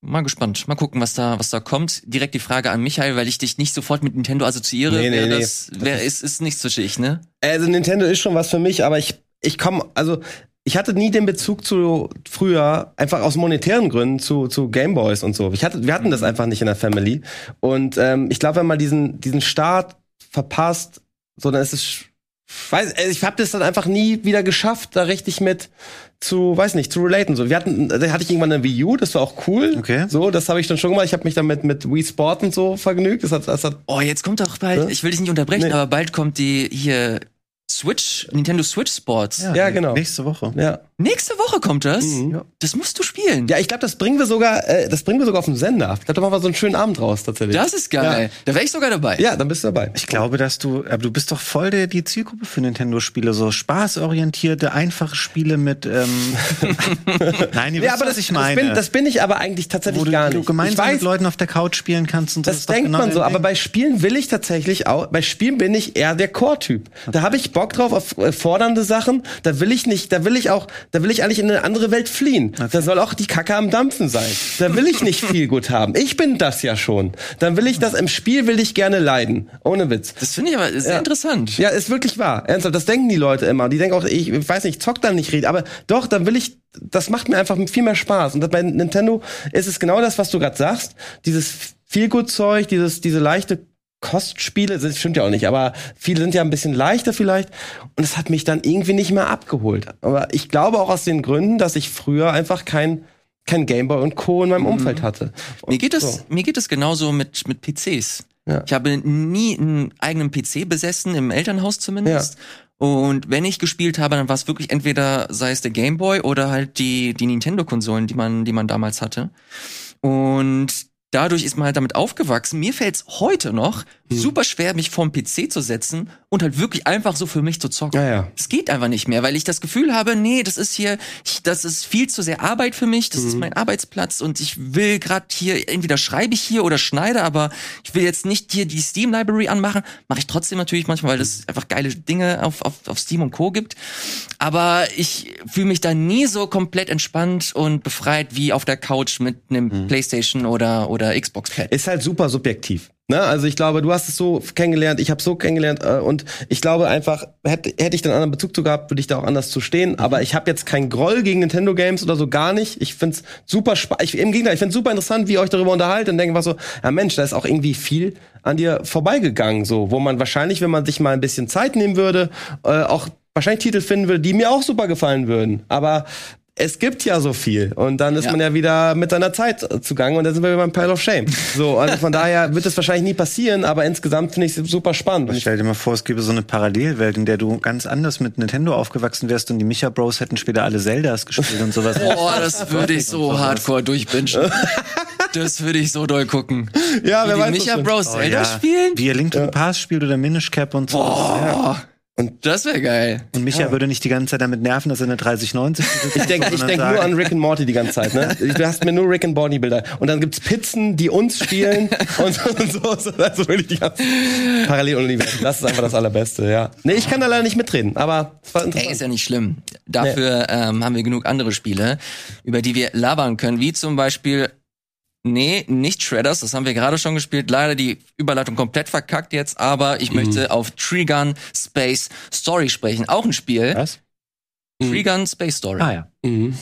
mal gespannt. Mal gucken, was da, was da kommt. Direkt die Frage an Michael, weil ich dich nicht sofort mit Nintendo assoziiere. Nee, nee, nee. Das wär, ist, ist nichts für dich, ne? Also Nintendo ist schon was für mich, aber ich, ich komme, also ich hatte nie den Bezug zu früher, einfach aus monetären Gründen, zu, zu Gameboys und so. Ich hatte, wir hatten das einfach nicht in der Family. Und ähm, ich glaube, wenn man diesen, diesen Start verpasst, so dann ist es weiß, also ich habe das dann einfach nie wieder geschafft, da richtig mit zu, weiß nicht, zu relaten. So, wir hatten, da hatte ich irgendwann eine Wii U, das war auch cool. Okay. So, das habe ich dann schon gemacht. Ich habe mich damit mit Wii Sport und so vergnügt. Das hat, das hat Oh, jetzt kommt doch bald, Ja? ich will dich nicht unterbrechen, Nee. aber bald kommt die hier Switch, Nintendo Switch Sports. Ja, genau. Nächste Woche. ja. Nächste Woche kommt das. Mhm. Das musst du spielen. Ja, ich glaube, das bringen wir sogar, äh, das bringen wir sogar auf den Sender. Ich glaube, da machen wir so einen schönen Abend raus tatsächlich. Das ist geil. Da wäre ich sogar dabei. Ja, dann bist du dabei. Ich glaube, dass du, aber du bist doch voll der, die Zielgruppe für Nintendo-Spiele, so spaßorientierte, einfache Spiele mit, ähm, nein, ihr wisst, ja, aber was das, ich meine. Das bin, das bin ich aber eigentlich tatsächlich wo du, gar du nicht. ich gemeinsam weiß, mit Leuten auf der Couch spielen kannst und so. Das ist doch denkt genau man so, aber bei Spielen will ich tatsächlich auch, bei Spielen bin ich eher der Core-Typ. Da habe ich Bock drauf auf äh, fordernde Sachen, da will ich nicht, da will ich auch, da will ich eigentlich in eine andere Welt fliehen. Da soll auch die Kacke am Dampfen sein. Da will ich nicht viel gut haben. Ich bin das ja schon. Dann will ich das, im Spiel will ich gerne leiden. Ohne Witz. Das finde ich aber sehr Ja. interessant. Ja, ist wirklich wahr. Ernsthaft, das denken die Leute immer. Die denken auch, ich, ich weiß nicht, zock dann nicht reden. Aber doch, dann will ich, das macht mir einfach viel mehr Spaß. Und bei Nintendo ist es genau das, was du gerade sagst. Dieses Feelgood-Zeug, dieses, diese leichte Kostspiele, das stimmt ja auch nicht, aber viele sind ja ein bisschen leichter vielleicht. Und es hat mich dann irgendwie nicht mehr abgeholt. Aber ich glaube auch aus den Gründen, dass ich früher einfach kein, kein Gameboy und Co. in meinem Umfeld hatte. Und Mir geht es, so. mir geht es genauso mit, mit PCs. Ja. Ich habe nie einen eigenen PC besessen, im Elternhaus zumindest. Und wenn ich gespielt habe, dann war es wirklich entweder, sei es der Gameboy oder halt die, die Nintendo-Konsolen, die man, die man damals hatte. Und dadurch ist man halt damit aufgewachsen. Mir fällt es heute noch Hm. super schwer, mich vorm PC zu setzen und halt wirklich einfach so für mich zu zocken. Ja, ja. Es geht einfach nicht mehr, weil ich das Gefühl habe, nee, das ist hier, ich, das ist viel zu sehr Arbeit für mich, das Mhm. ist mein Arbeitsplatz und ich will gerade hier, entweder schreibe ich hier oder schneide, aber ich will jetzt nicht hier die Steam Library anmachen. Mache ich trotzdem natürlich manchmal, weil es einfach geile Dinge auf, auf, auf Steam und Co. gibt. Aber ich fühle mich da nie so komplett entspannt und befreit wie auf der Couch mit einem Mhm. Playstation oder, oder Xbox-Pad. ist halt super subjektiv. Ne? Also ich glaube, du hast es so kennengelernt, ich habe so kennengelernt äh, und ich glaube einfach, hätte, hätte ich dann einen anderen Bezug zu gehabt, würde ich da auch anders zu stehen. Aber ich habe jetzt keinen Groll gegen Nintendo Games oder so gar nicht. Ich find's super spannend. Im Gegenteil, ich find's super interessant, wie ihr euch darüber unterhaltet und denke was so, ja Mensch, da ist auch irgendwie viel an dir vorbeigegangen, so, wo man wahrscheinlich, wenn man sich mal ein bisschen Zeit nehmen würde, äh, auch wahrscheinlich Titel finden würde, die mir auch super gefallen würden. Aber es gibt ja so viel und dann ist Ja. man ja wieder mit seiner Zeit zugange und dann sind wir beim Pile of Shame. So, also von daher wird es wahrscheinlich nie passieren, aber insgesamt finde ich es super spannend. Ich, Stell dir mal vor, es gäbe so eine Parallelwelt, in der du ganz anders mit Nintendo aufgewachsen wärst und die Micha Bros hätten später alle Zeldas gespielt und sowas. Boah, das würde ich so hardcore durchbingen. Das würde ich so doll gucken. ja, Wie wer die weiß Micha das schon. Bros. Oh, Zelda ja. spielen? Wie ihr Link to the Past spielt oder Minish Cap und so. Boah. Und- das wäre geil. Und Micha würde nicht die ganze Zeit damit nerven, dass er eine 3090 besitzt, Ich denke ich denk nur an Rick and Morty die ganze Zeit, ne? Du hast mir nur Rick and Morty Bilder. Und dann gibt's Pizzen, die uns spielen und, und so. Also wirklich die ganzen Paralleluniversen. Das ist einfach das Allerbeste, ja. Nee, ich kann da leider nicht mitreden, aber es war Ey, interessant. ist ja nicht schlimm. Dafür ähm, haben wir genug andere Spiele, über die wir labern können, wie zum Beispiel Nee, nicht Shredders, das haben wir gerade schon gespielt. Leider die Überleitung komplett verkackt jetzt, aber ich möchte auf Trigun Space Story sprechen. Auch ein Spiel. Was? Trigun Space Story. Ah ja. Mhm.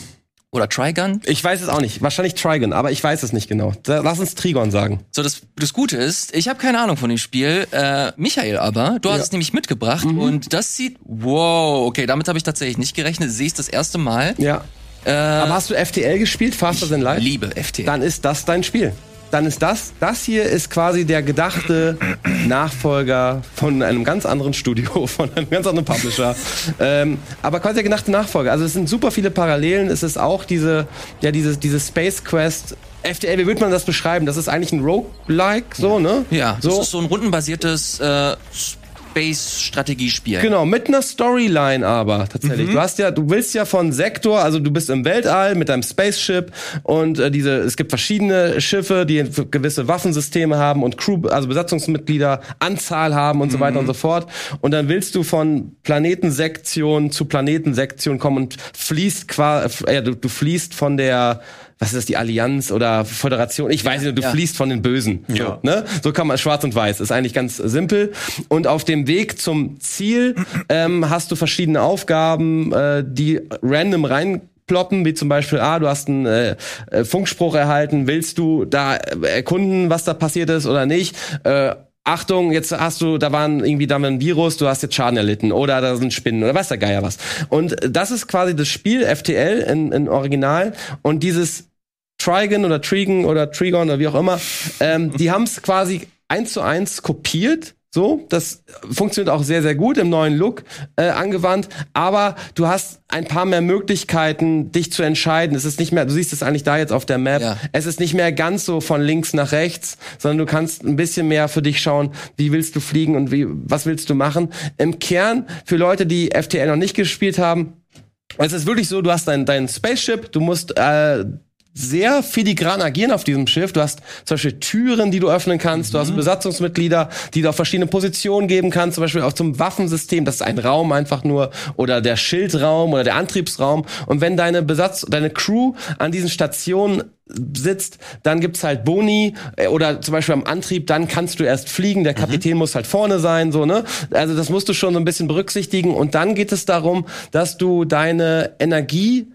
Oder Trigun. Ich weiß es auch nicht. Wahrscheinlich Trigon, aber ich weiß es nicht genau. Lass uns Trigon sagen. So, das, das Gute ist, ich habe keine Ahnung von dem Spiel. Äh, Michael aber, du hast Ja. es nämlich mitgebracht und das sieht, wow, okay, damit habe ich tatsächlich nicht gerechnet. Sehe ich das erste Mal. Ja. Äh, Aber hast du FTL gespielt, Faster Than Light? liebe FT. Dann ist das dein Spiel. Dann ist das, das hier ist quasi der gedachte Nachfolger von einem ganz anderen Studio, von einem ganz anderen Publisher. ähm, aber quasi der gedachte Nachfolger. Also es sind super viele Parallelen. Es ist auch diese, ja, diese, diese Space Quest. FTL, wie würde man das beschreiben? Das ist eigentlich ein Roguelike, so, ne? Ja, so. das ist so ein rundenbasiertes äh, Space-Strategiespiel. Genau, mit einer Storyline aber tatsächlich. Du hast ja, du willst ja von Sektor, also du bist im Weltall mit deinem Spaceship und äh, diese, es gibt verschiedene Schiffe, die gewisse Waffensysteme haben und Crew, also Besatzungsmitglieder, Anzahl haben und so weiter und so fort. Und dann willst du von Planetensektion zu Planetensektion kommen und fließt quasi, äh, du, du fließt von der was ist das, die Allianz oder Föderation? Ich weiß nicht, du Ja. fließt von den Bösen. Ja. Ne? So kann man schwarz und weiß. Ist eigentlich ganz simpel. Und auf dem Weg zum Ziel ähm, hast du verschiedene Aufgaben, äh, die random reinploppen, wie zum Beispiel, ah, du hast einen äh, äh, Funkspruch erhalten, willst du da erkunden, was da passiert ist oder nicht? Äh, Achtung, jetzt hast du, da waren irgendwie da war ein Virus, du hast jetzt Schaden erlitten oder da sind Spinnen oder weiß der Geier was. Und das ist quasi das Spiel FTL in, in Original und dieses Trigon oder Trigon oder Trigon oder wie auch immer, ähm, die haben es quasi eins zu eins kopiert so, das funktioniert auch sehr, sehr gut im neuen Look äh, angewandt. Aber du hast ein paar mehr Möglichkeiten, dich zu entscheiden. Es ist nicht mehr, du siehst es eigentlich da jetzt auf der Map. Ja. Es ist nicht mehr ganz so von links nach rechts, sondern du kannst ein bisschen mehr für dich schauen, wie willst du fliegen und wie, was willst du machen. Im Kern, für Leute, die FTL noch nicht gespielt haben, es ist wirklich so, du hast dein, dein Spaceship, du musst äh, sehr filigran agieren auf diesem Schiff. Du hast zum Beispiel Türen, die du öffnen kannst. Du hast Besatzungsmitglieder, die du auf verschiedene Positionen geben kannst. Zum Beispiel auch zum Waffensystem. Das ist ein Raum einfach nur. Oder der Schildraum oder der Antriebsraum. Und wenn deine Besatz, deine Crew an diesen Stationen sitzt, dann gibt's halt Boni äh, oder zum Beispiel am Antrieb, dann kannst du erst fliegen, der Kapitän muss halt vorne sein, so, ne? Also das musst du schon so ein bisschen berücksichtigen und dann geht es darum, dass du deine Energie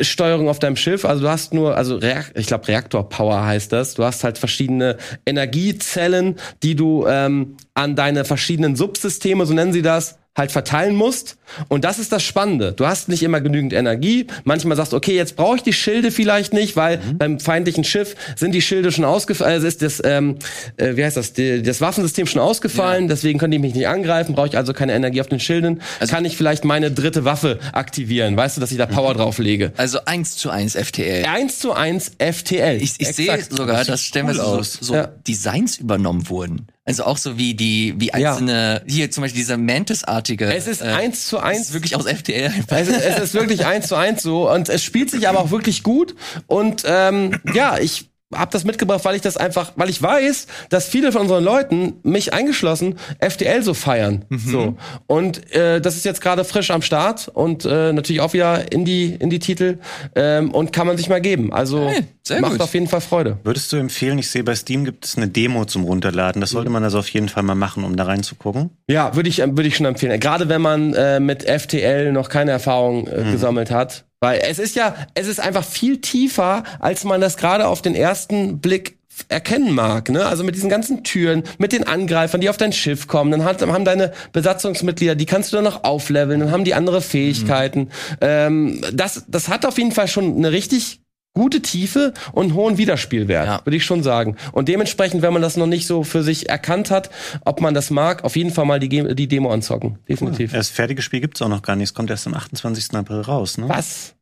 Steuerung auf deinem Schiff. Also du hast nur, also Reak ich glaube Reaktor-Power heißt das. Du hast halt verschiedene Energiezellen, die du ähm, an deine verschiedenen Subsysteme, so nennen sie das, halt verteilen musst. Und das ist das Spannende. Du hast nicht immer genügend Energie. Manchmal sagst du, okay, jetzt brauche ich die Schilde vielleicht nicht, weil beim feindlichen Schiff sind die Schilde schon ausgefallen, also ist das, ähm, äh, wie heißt das, die, das Waffensystem schon ausgefallen, deswegen können die mich nicht angreifen, brauche ich also keine Energie auf den Schilden. Kann ich vielleicht meine dritte Waffe aktivieren, weißt du, dass ich da Power drauf lege. Also eins zu eins FTL. 1 zu 1 FTL. Ich, ich sehe sogar, dass stellenweise cool so, aus. so Ja. Designs übernommen wurden. Also auch so wie die, wie Ja. einzelne, hier zum Beispiel dieser Mantis-artige. Es ist äh, eins zu eins. ist wirklich aus FTL einfach. Es, es ist wirklich eins zu eins so und es spielt sich aber auch wirklich gut und ähm, ja, ich habe das mitgebracht, weil ich das einfach, weil ich weiß, dass viele von unseren Leuten, mich eingeschlossen, FDL so feiern. So und äh, das ist jetzt gerade frisch am Start und äh, natürlich auch wieder in die in die Titel ähm, und kann man sich mal geben. Also Hey, macht gut. auf jeden Fall Freude. Würdest du empfehlen, ich sehe bei Steam gibt es eine Demo zum Runterladen. Das sollte man also auf jeden Fall mal machen, um da reinzugucken. Ja, würde ich, würde ich schon empfehlen. Gerade wenn man äh, mit FTL noch keine Erfahrung äh, gesammelt hat. Weil es ist ja, es ist einfach viel tiefer, als man das gerade auf den ersten Blick erkennen mag, ne? Also mit diesen ganzen Türen, mit den Angreifern, die auf dein Schiff kommen, dann hat, haben deine Besatzungsmitglieder, die kannst du dann noch aufleveln, dann haben die andere Fähigkeiten. Ähm, das, das hat auf jeden Fall schon eine richtig gute Tiefe und einen hohen Wiederspielwert, Ja. würde ich schon sagen. Und dementsprechend, wenn man das noch nicht so für sich erkannt hat, ob man das mag, auf jeden Fall mal die, Ge- die Demo anzocken. Definitiv. Das fertige Spiel gibt's auch noch gar nicht. Es kommt erst am 28. April raus, ne? Was?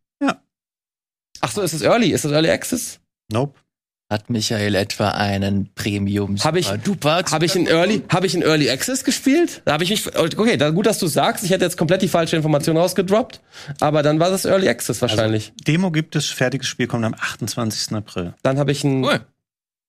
Ach so, ist es Early? Ist das Early Access? Nope. Hat Michael etwa einen Premium Hab ich- Habe ich in Early, habe ich in Early Access gespielt? Da habe ich mich, okay, da, gut, dass du sagst. Ich hätte jetzt komplett die falsche Information rausgedroppt, aber dann war das Early Access wahrscheinlich. Demo gibt es, fertiges Spiel kommt am 28. April. dann habe ich ein, Cool.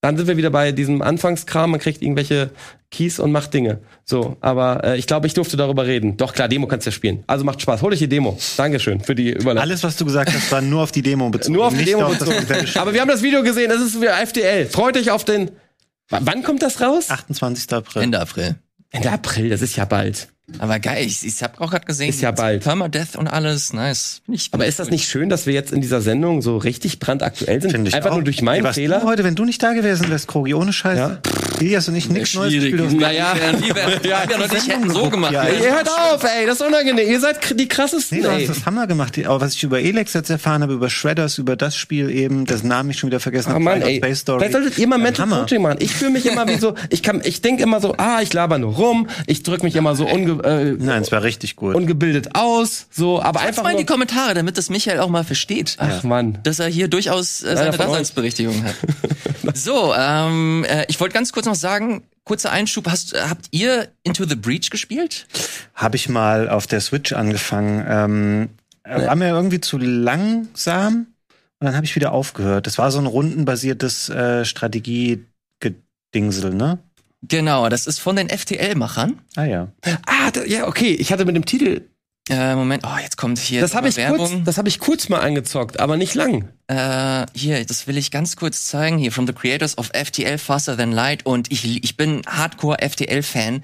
Dann sind wir wieder bei diesem Anfangskram. Man kriegt irgendwelche Keys und macht Dinge. So, aber äh, ich glaube, ich durfte darüber reden. Doch klar, Demo kannst du ja spielen. Also macht Spaß. Hol dich die Demo. Dankeschön für die Überleitung. Alles, was du gesagt hast, war nur auf die Demo bezogen. Nur auf die nicht Demo auf das bezogen. Aber wir haben das Video gesehen. Das ist wieder FDL. Freut euch auf den. W wann kommt das raus? 28. April. Ende April. Ende April. Das ist ja bald. Aber geil, ich, ich habe auch gerade gesehen. Ist ja bald. Permadeath und alles, nice. Find Ich, Aber ist das nicht schön, dass wir jetzt in dieser Sendung so richtig brandaktuell sind? Finde ich Einfach auch. nur durch Ey, meinen was Fehler? Du heute, wenn du nicht da gewesen wärst, Krogi, ohne Scheiß. Ja. Elias und ich nichts Neues gespielt. Naja. Die wären die wären noch nicht hätten so gemacht. Ja, Ey, ihr hört auf, ey, das ist unangenehm. Ihr seid die krassesten, Nee, du ey. hast das Hammer gemacht. Aber was ich über Elex jetzt erfahren habe, über Shredders, über das Spiel eben, das Namen ich schon wieder vergessen Ah, habe. Mann, Final ey. Space Story. Vielleicht solltet ihr mal Ja, Mental Hammer. Coaching machen. Ich fühle mich immer wie so, ich kann, ich denke immer so, ah, ich laber nur rum, ich drück mich immer so unge, äh, Nein, es war richtig gut. ungebildet aus, so, aber Schreib's einfach mal in die nur, Kommentare, damit das Michael auch mal versteht. Ach Mann. Dass er hier durchaus äh, seine von euch. Daseinsberechtigung hat. so, ähm, äh, ich wollte ganz kurz noch sagen, kurzer Einschub, hast, habt ihr Into the Breach gespielt? Habe ich mal auf der Switch angefangen. Ähm, äh, war mir irgendwie zu langsam und dann habe ich wieder aufgehört. Das war so ein rundenbasiertes äh, Strategie-Gedingsel, ne? Genau, das ist von den FTL-Machern. Ah ja. Ah, da, ja, okay, ich hatte mit dem Titel, Äh, Moment, oh, jetzt kommt hier das habe ich kurz, das habe ich kurz mal angezockt, aber nicht lang. Äh, hier, das will ich ganz kurz zeigen. Hier, from the creators of FTL Faster Than Light. Und ich, ich bin Hardcore FTL-Fan.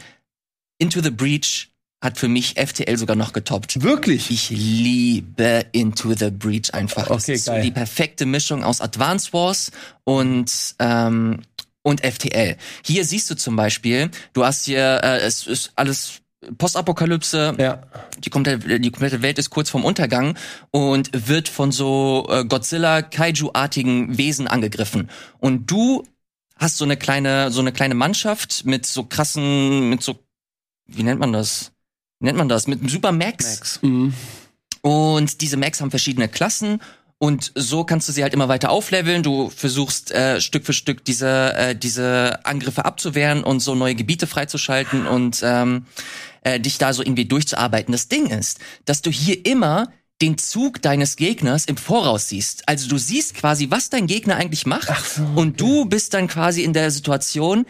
Into the Breach hat für mich FTL sogar noch getoppt. Wirklich? Ich liebe Into the Breach einfach. Das Okay, ist so geil. die perfekte Mischung aus Advance Wars und ähm, und FTL. Hier siehst du zum Beispiel, du hast hier, äh, es ist alles Postapokalypse. Ja. Die komplette, die komplette Welt ist kurz vorm Untergang und wird von so äh, Godzilla Kaiju-artigen Wesen angegriffen. Und du hast so eine kleine, so eine kleine Mannschaft mit so krassen, mit so, wie nennt man das? Wie nennt man das? Mit Super Max. Max. Mhm. Und diese Max haben verschiedene Klassen. Und so kannst du sie halt immer weiter aufleveln. Du versuchst äh, Stück für Stück diese, äh, diese Angriffe abzuwehren und so neue Gebiete freizuschalten und ähm, äh, dich da so irgendwie durchzuarbeiten. Das Ding ist, dass du hier immer den Zug deines Gegners im Voraus siehst. Also du siehst quasi, was dein Gegner eigentlich macht. so, Und du bist dann quasi in der Situation,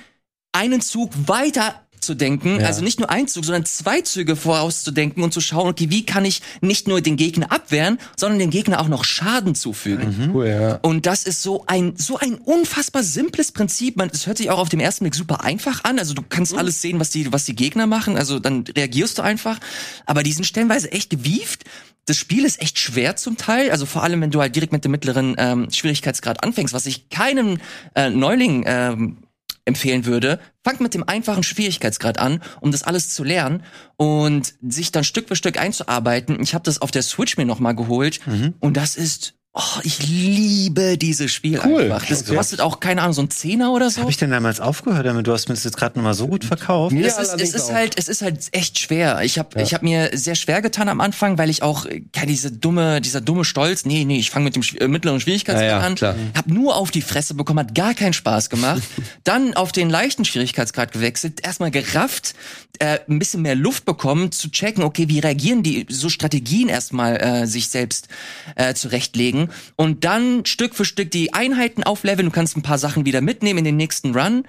einen Zug weiter zu denken, Ja. also nicht nur ein Zug, sondern zwei Züge vorauszudenken und zu schauen, okay, wie kann ich nicht nur den Gegner abwehren, sondern dem Gegner auch noch Schaden zufügen. Cool, ja. Und das ist so ein so ein unfassbar simples Prinzip. Man, es hört sich auch auf dem ersten Blick super einfach an. Also du kannst alles sehen, was die was die Gegner machen. Also dann reagierst du einfach. Aber die sind stellenweise echt gewieft. Das Spiel ist echt schwer zum Teil. Also vor allem, wenn du halt direkt mit dem mittleren ähm, Schwierigkeitsgrad anfängst, was ich keinem äh, Neuling ähm, empfehlen würde, fangt mit dem einfachen Schwierigkeitsgrad an, um das alles zu lernen und sich dann Stück für Stück einzuarbeiten. Ich habe das auf der Switch mir noch mal geholt und das ist Oh, ich liebe dieses Spiel Cool. einfach. Das Okay. kostet auch, keine Ahnung, so ein Zehner oder so. Habe ich denn damals aufgehört damit? Du hast mir das jetzt gerade nochmal so gut verkauft. Mir es ist, es ist auch. halt, es ist halt echt schwer. Ich habe, ich habe mir sehr schwer getan am Anfang, weil ich auch keine diese dumme, dieser dumme Stolz. Nee, nee, ich fange mit dem äh, mittleren Schwierigkeitsgrad Ja, ja, an. klar. Hab nur auf die Fresse bekommen, hat gar keinen Spaß gemacht. Dann auf den leichten Schwierigkeitsgrad gewechselt, erstmal gerafft, äh, ein bisschen mehr Luft bekommen, zu checken, okay, wie reagieren die, so Strategien erstmal äh, sich selbst äh, zurechtlegen und dann Stück für Stück die Einheiten aufleveln. Du kannst ein paar Sachen wieder mitnehmen in den nächsten Run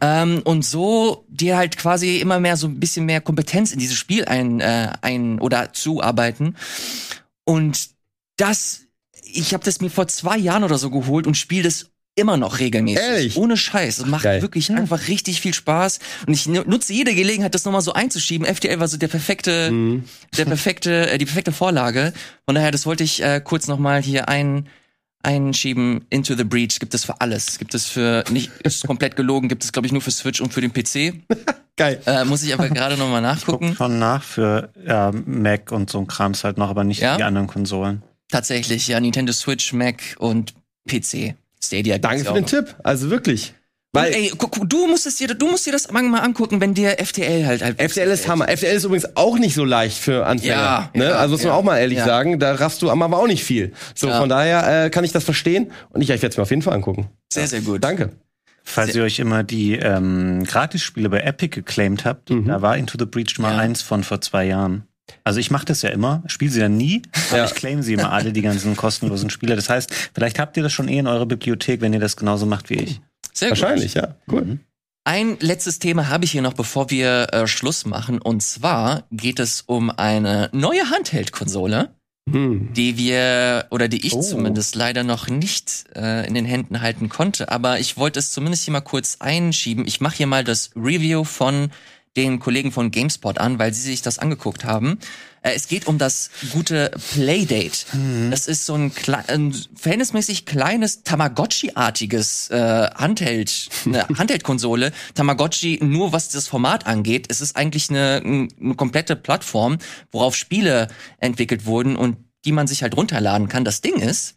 ähm, und so dir halt quasi immer mehr so ein bisschen mehr Kompetenz in dieses Spiel ein, äh, ein oder zuarbeiten. Und das, ich habe das mir vor zwei Jahren oder so geholt und spiele das immer noch regelmäßig. Ehrlich? Ohne Scheiß. Es macht Geil. wirklich einfach richtig viel Spaß. Und ich nu- nutze jede Gelegenheit, das nochmal so einzuschieben. FTL war so der perfekte, Mhm. der perfekte, äh, die perfekte Vorlage. Von daher, das wollte ich äh, kurz nochmal hier ein, einschieben. Into the Breach gibt es für alles. Gibt es für, nicht, ist komplett gelogen, gibt es glaube ich nur für Switch und für den PC. Geil. Äh, muss ich aber gerade nochmal Guck nachgucken. schon nach für ja, Mac und so ein Krams halt noch, aber nicht Ja? die anderen Konsolen. Tatsächlich, ja, Nintendo Switch, Mac und PC. Stadia. Danke für den. Tipp. Also wirklich. Weil Ey, guck, du musst es dir, du musst dir das mal mal angucken, wenn dir FTL halt halt. FTL ist Hammer. FTL ist übrigens auch nicht so leicht für Anfänger. Ja, ne? ja, also muss man ja, auch mal ehrlich ja. sagen, da raffst du aber auch nicht viel. So, Ja. von daher äh, kann ich das verstehen und ich, ich werde es mir auf jeden Fall angucken. Sehr, sehr gut. Danke. Falls ihr euch immer die ähm, Gratisspiele bei Epic geclaimed habt, Mhm. da war Into the Breach mal Ja. eins von vor zwei Jahren. Also ich mache das ja immer, spiele sie dann nie, aber Ja. ich claim sie immer alle, die ganzen kostenlosen Spiele. Das heißt, vielleicht habt ihr das schon eh in eurer Bibliothek, wenn ihr das genauso macht wie ich. Sehr Wahrscheinlich, gut. ja. Cool. Mhm. Ein letztes Thema habe ich hier noch, bevor wir äh, Schluss machen. Und zwar geht es um eine neue Handheld-Konsole, Hm. die wir, oder die ich Oh. zumindest leider noch nicht äh, in den Händen halten konnte. Aber ich wollte es zumindest hier mal kurz einschieben. Ich mache hier mal das Review von den Kollegen von GameSpot an, weil sie sich das angeguckt haben. Äh, es geht um das gute Playdate. Das ist so ein, klei- ein verhältnismäßig kleines Tamagotchi-artiges äh, Handheld, eine Handheld-Konsole. Tamagotchi nur was das Format angeht. Es ist eigentlich eine, eine komplette Plattform, worauf Spiele entwickelt wurden und die man sich halt runterladen kann. Das Ding ist,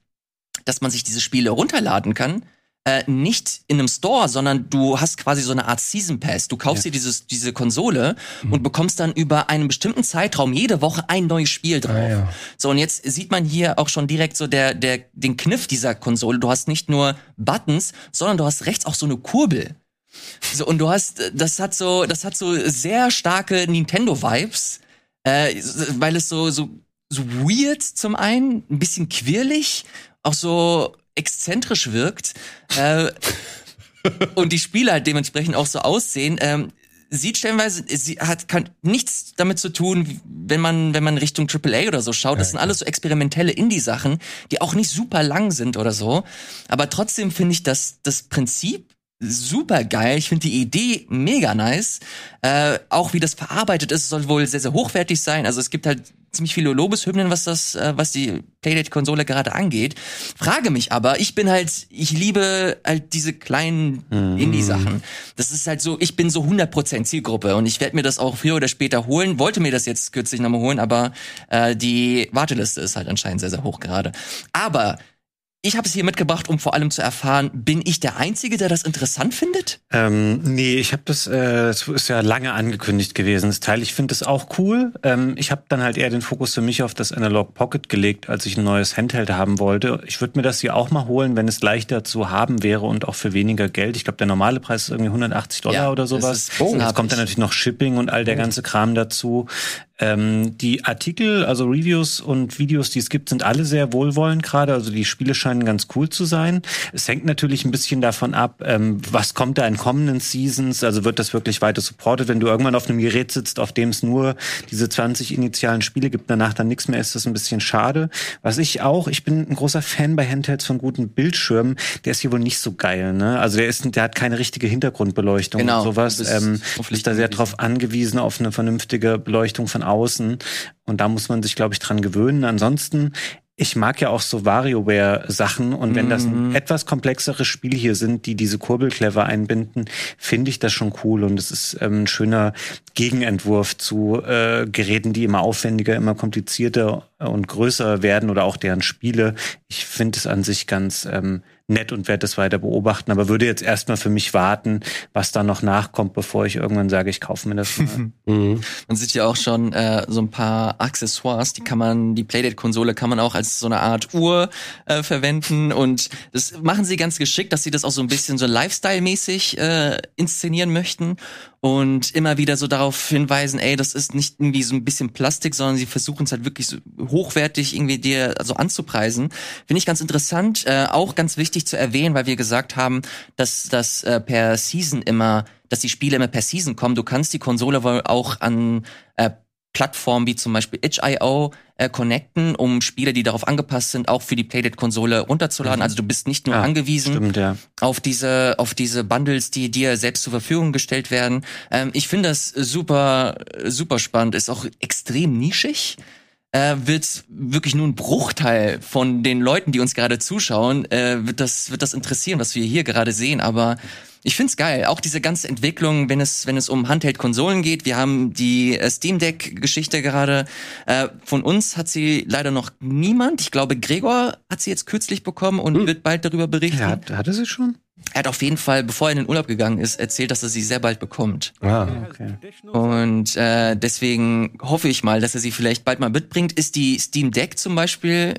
dass man sich diese Spiele runterladen kann, äh, nicht in einem Store, sondern du hast quasi so eine Art Season Pass. Du kaufst dir dieses, diese Konsole und bekommst dann über einen bestimmten Zeitraum jede Woche ein neues Spiel drauf. Ah, ja. So, und jetzt sieht man hier auch schon direkt so der, der, den Kniff dieser Konsole. Du hast nicht nur Buttons, sondern du hast rechts auch so eine Kurbel. So, und du hast, das hat so, das hat so sehr starke Nintendo-Vibes, äh, weil es so, so, so weird zum einen, ein bisschen quirlig, auch so exzentrisch wirkt, äh, und die Spiele halt dementsprechend auch so aussehen. Ähm, sieht stellenweise, sie hat kann nichts damit zu tun, wenn man wenn man Richtung AAA oder so schaut. Das sind alles so experimentelle Indie-Sachen, die auch nicht super lang sind oder so. Aber trotzdem finde ich das das Prinzip super geil. Ich finde die Idee mega nice. Äh, auch wie das verarbeitet ist, soll wohl sehr sehr hochwertig sein. Also es gibt halt ziemlich viele Lobeshymnen, was das, äh, was die Playdate-Konsole gerade angeht. Frage mich aber, ich bin halt, ich liebe halt diese kleinen mhm. Indie-Sachen. Das ist halt so, ich bin so 100% Zielgruppe und ich werde mir das auch früher oder später holen. Wollte mir das jetzt kürzlich nochmal holen, aber äh, die Warteliste ist halt anscheinend sehr, sehr hoch gerade. Aber ich habe es hier mitgebracht, um vor allem zu erfahren, bin ich der Einzige, der das interessant findet? Ähm, nee, ich habe das, äh, das ist ja lange angekündigt gewesen, das Teil. Ich finde es auch cool. Ähm, ich habe dann halt eher den Fokus für mich auf das Analog Pocket gelegt, als ich ein neues Handheld haben wollte. Ich würde mir das hier auch mal holen, wenn es leichter zu haben wäre und auch für weniger Geld. Ich glaube, der normale Preis ist irgendwie 180 Dollar ja, oder sowas. Das oh, jetzt kommt dann natürlich noch Shipping und all der oh. ganze Kram dazu. Ähm, die Artikel, also Reviews und Videos, die es gibt, sind alle sehr wohlwollend gerade. Also die Spiele scheinen ganz cool zu sein. Es hängt natürlich ein bisschen davon ab, ähm, was kommt da in kommenden Seasons. Also wird das wirklich weiter supported. Wenn du irgendwann auf einem Gerät sitzt, auf dem es nur diese 20 initialen Spiele gibt, danach dann nichts mehr, ist das ein bisschen schade. Was ich auch, ich bin ein großer Fan bei Handhelds von guten Bildschirmen. Der ist hier wohl nicht so geil. Ne? Also der ist, der hat keine richtige Hintergrundbeleuchtung genau, und sowas. Ähm, ist da sehr drauf angewiesen auf eine vernünftige Beleuchtung von außen. Und da muss man sich, glaube ich, dran gewöhnen. Ansonsten, ich mag ja auch so WarioWare-Sachen und wenn das mhm. etwas komplexere Spiele hier sind, die diese Kurbel clever einbinden, finde ich das schon cool und es ist ähm, ein schöner Gegenentwurf zu äh, Geräten, die immer aufwendiger, immer komplizierter und größer werden oder auch deren Spiele. Ich finde es an sich ganz ähm, nett und werde das weiter beobachten, aber würde jetzt erstmal für mich warten, was da noch nachkommt, bevor ich irgendwann sage, ich kaufe mir das mal. mhm. Man sieht ja auch schon äh, so ein paar Accessoires, die kann man, die Playdate-Konsole kann man auch als so eine Art Uhr äh, verwenden und das machen sie ganz geschickt, dass sie das auch so ein bisschen so Lifestyle-mäßig äh, inszenieren möchten und immer wieder so darauf hinweisen, ey, das ist nicht irgendwie so ein bisschen Plastik, sondern sie versuchen es halt wirklich so hochwertig irgendwie dir also anzupreisen. Finde ich ganz interessant, äh, auch ganz wichtig zu erwähnen, weil wir gesagt haben, dass das äh, per Season immer, dass die Spiele immer per Season kommen. Du kannst die Konsole wohl auch an äh, Plattformen wie zum Beispiel itch.io äh, connecten, um Spiele, die darauf angepasst sind, auch für die Playdate-Konsole runterzuladen. Mhm. Also du bist nicht nur ja, angewiesen stimmt, ja. auf diese auf diese Bundles, die dir selbst zur Verfügung gestellt werden. Ähm, ich finde das super super spannend. Ist auch extrem nischig. Äh, wird wirklich nur ein Bruchteil von den Leuten, die uns gerade zuschauen, äh, wird das wird das interessieren, was wir hier gerade sehen. Aber ich find's geil. Auch diese ganze Entwicklung, wenn es, wenn es um Handheld-Konsolen geht. Wir haben die äh, Steam Deck-Geschichte gerade. Äh, von uns hat sie leider noch niemand. Ich glaube, Gregor hat sie jetzt kürzlich bekommen und hm. wird bald darüber berichten. Ja, hat, hatte sie schon? Er hat auf jeden Fall, bevor er in den Urlaub gegangen ist, erzählt, dass er sie sehr bald bekommt. Ah, okay. Und äh, deswegen hoffe ich mal, dass er sie vielleicht bald mal mitbringt. Ist die Steam Deck zum Beispiel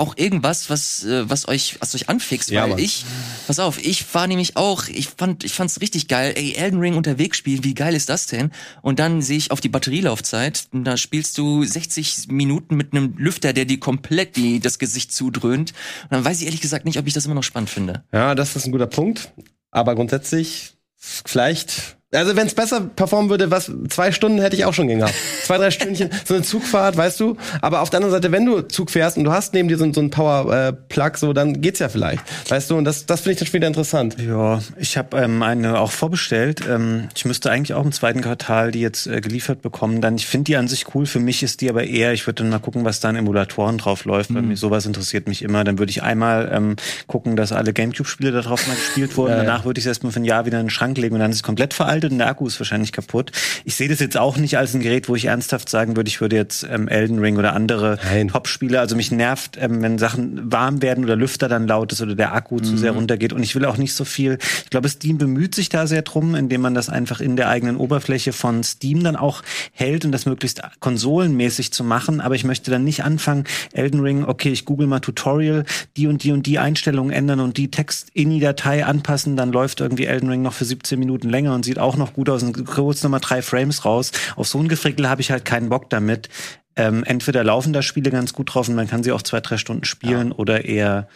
auch irgendwas, was äh, was euch was euch anfixt, ja, weil Mann. ich pass auf, ich war nämlich auch, ich fand ich fand's richtig geil, ey Elden Ring unterwegs spielen, wie geil ist das denn? Und dann sehe ich auf die Batterielaufzeit, und da spielst du 60 Minuten mit einem Lüfter, der dir komplett die das Gesicht zudröhnt und dann weiß ich ehrlich gesagt nicht, ob ich das immer noch spannend finde. Ja, das ist ein guter Punkt, aber grundsätzlich vielleicht also wenn es besser performen würde, was zwei Stunden hätte ich auch schon gehabt. Zwei, drei Stündchen, so eine Zugfahrt, weißt du. Aber auf der anderen Seite, wenn du Zug fährst und du hast neben dir so, so einen Power-Plug, so dann geht's ja vielleicht, weißt du. Und das, das finde ich dann schon wieder interessant. Ja, ich habe ähm, eine auch vorbestellt. Ähm, ich müsste eigentlich auch im zweiten Quartal die jetzt äh, geliefert bekommen. Dann, ich finde die an sich cool. Für mich ist die aber eher. Ich würde dann mal gucken, was da in Emulatoren drauf läuft. Mhm. Weil mich sowas interessiert mich immer. Dann würde ich einmal ähm, gucken, dass alle GameCube-Spiele da drauf mal gespielt wurden. Ja, Danach würde ich es erstmal für ein Jahr wieder in den Schrank legen und dann ist es komplett veraltet veraltet und der Akku ist wahrscheinlich kaputt. Ich sehe das jetzt auch nicht als ein Gerät, wo ich ernsthaft sagen würde, ich würde jetzt ähm, Elden Ring oder andere Top-Spiele, also mich nervt, ähm, wenn Sachen warm werden oder Lüfter dann laut ist oder der Akku mhm. zu sehr mhm. runtergeht und ich will auch nicht so viel. Ich glaube, Steam bemüht sich da sehr drum, indem man das einfach in der eigenen Oberfläche von Steam dann auch hält und das möglichst konsolenmäßig zu machen, aber ich möchte dann nicht anfangen, Elden Ring, okay, ich google mal Tutorial, die und die und die Einstellungen ändern und die Text-INI-Datei anpassen, dann läuft irgendwie Elden Ring noch für 17 Minuten länger und sieht auch auch noch gut aus und kurz nochmal drei Frames raus. Auf so ein Gefrickel habe ich halt keinen Bock damit. Ähm, entweder laufen da Spiele ganz gut drauf und man kann sie auch zwei, drei Stunden spielen ja. oder eher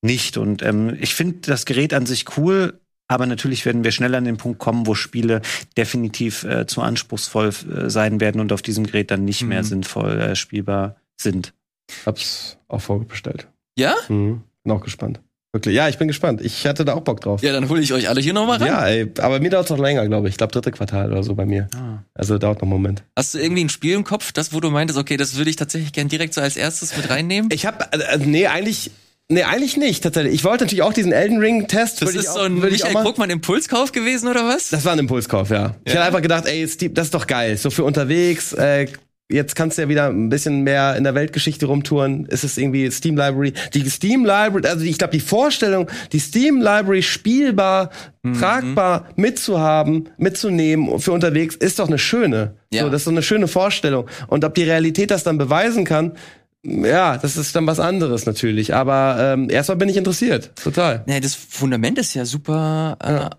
nicht. Und ähm, ich finde das Gerät an sich cool, aber natürlich werden wir schnell an den Punkt kommen, wo Spiele definitiv äh, zu anspruchsvoll äh, sein werden und auf diesem Gerät dann nicht mhm. mehr sinnvoll äh, spielbar sind. Hab's auch vorbestellt. Ja? Mhm. Bin auch gespannt. Wirklich. Ja, ich bin gespannt. Ich hatte da auch Bock drauf. Ja, dann hole ich euch alle hier nochmal rein. Ja, ey, aber mir dauert es noch länger, glaube ich. Ich glaube, dritte Quartal oder so bei mir. Ah. Also dauert noch einen Moment. Hast du irgendwie ein Spiel im Kopf, das, wo du meintest, okay, das würde ich tatsächlich gern direkt so als erstes mit reinnehmen? Ich habe, also, nee, eigentlich, nee, eigentlich nicht, tatsächlich. Ich wollte natürlich auch diesen Elden Ring-Test. Das ich ist auch- so ein ich Michael Krugmann Impulskauf gewesen, oder was? Das war ein Impulskauf, ja. Ich Ja. hatte einfach gedacht, ey, Steve, das ist doch geil. So für unterwegs, äh, jetzt kannst du ja wieder ein bisschen mehr in der Weltgeschichte rumtouren. Ist es irgendwie Steam Library? Die Steam Library, also ich glaube, die Vorstellung, die Steam Library spielbar, Mhm. tragbar mitzuhaben, mitzunehmen für unterwegs, ist doch eine schöne. Ja. So, das ist so eine schöne Vorstellung. Und ob die Realität das dann beweisen kann, ja, das ist dann was anderes natürlich. Aber ähm, erstmal bin ich interessiert. Total. Nee, das Fundament ist ja super, äh,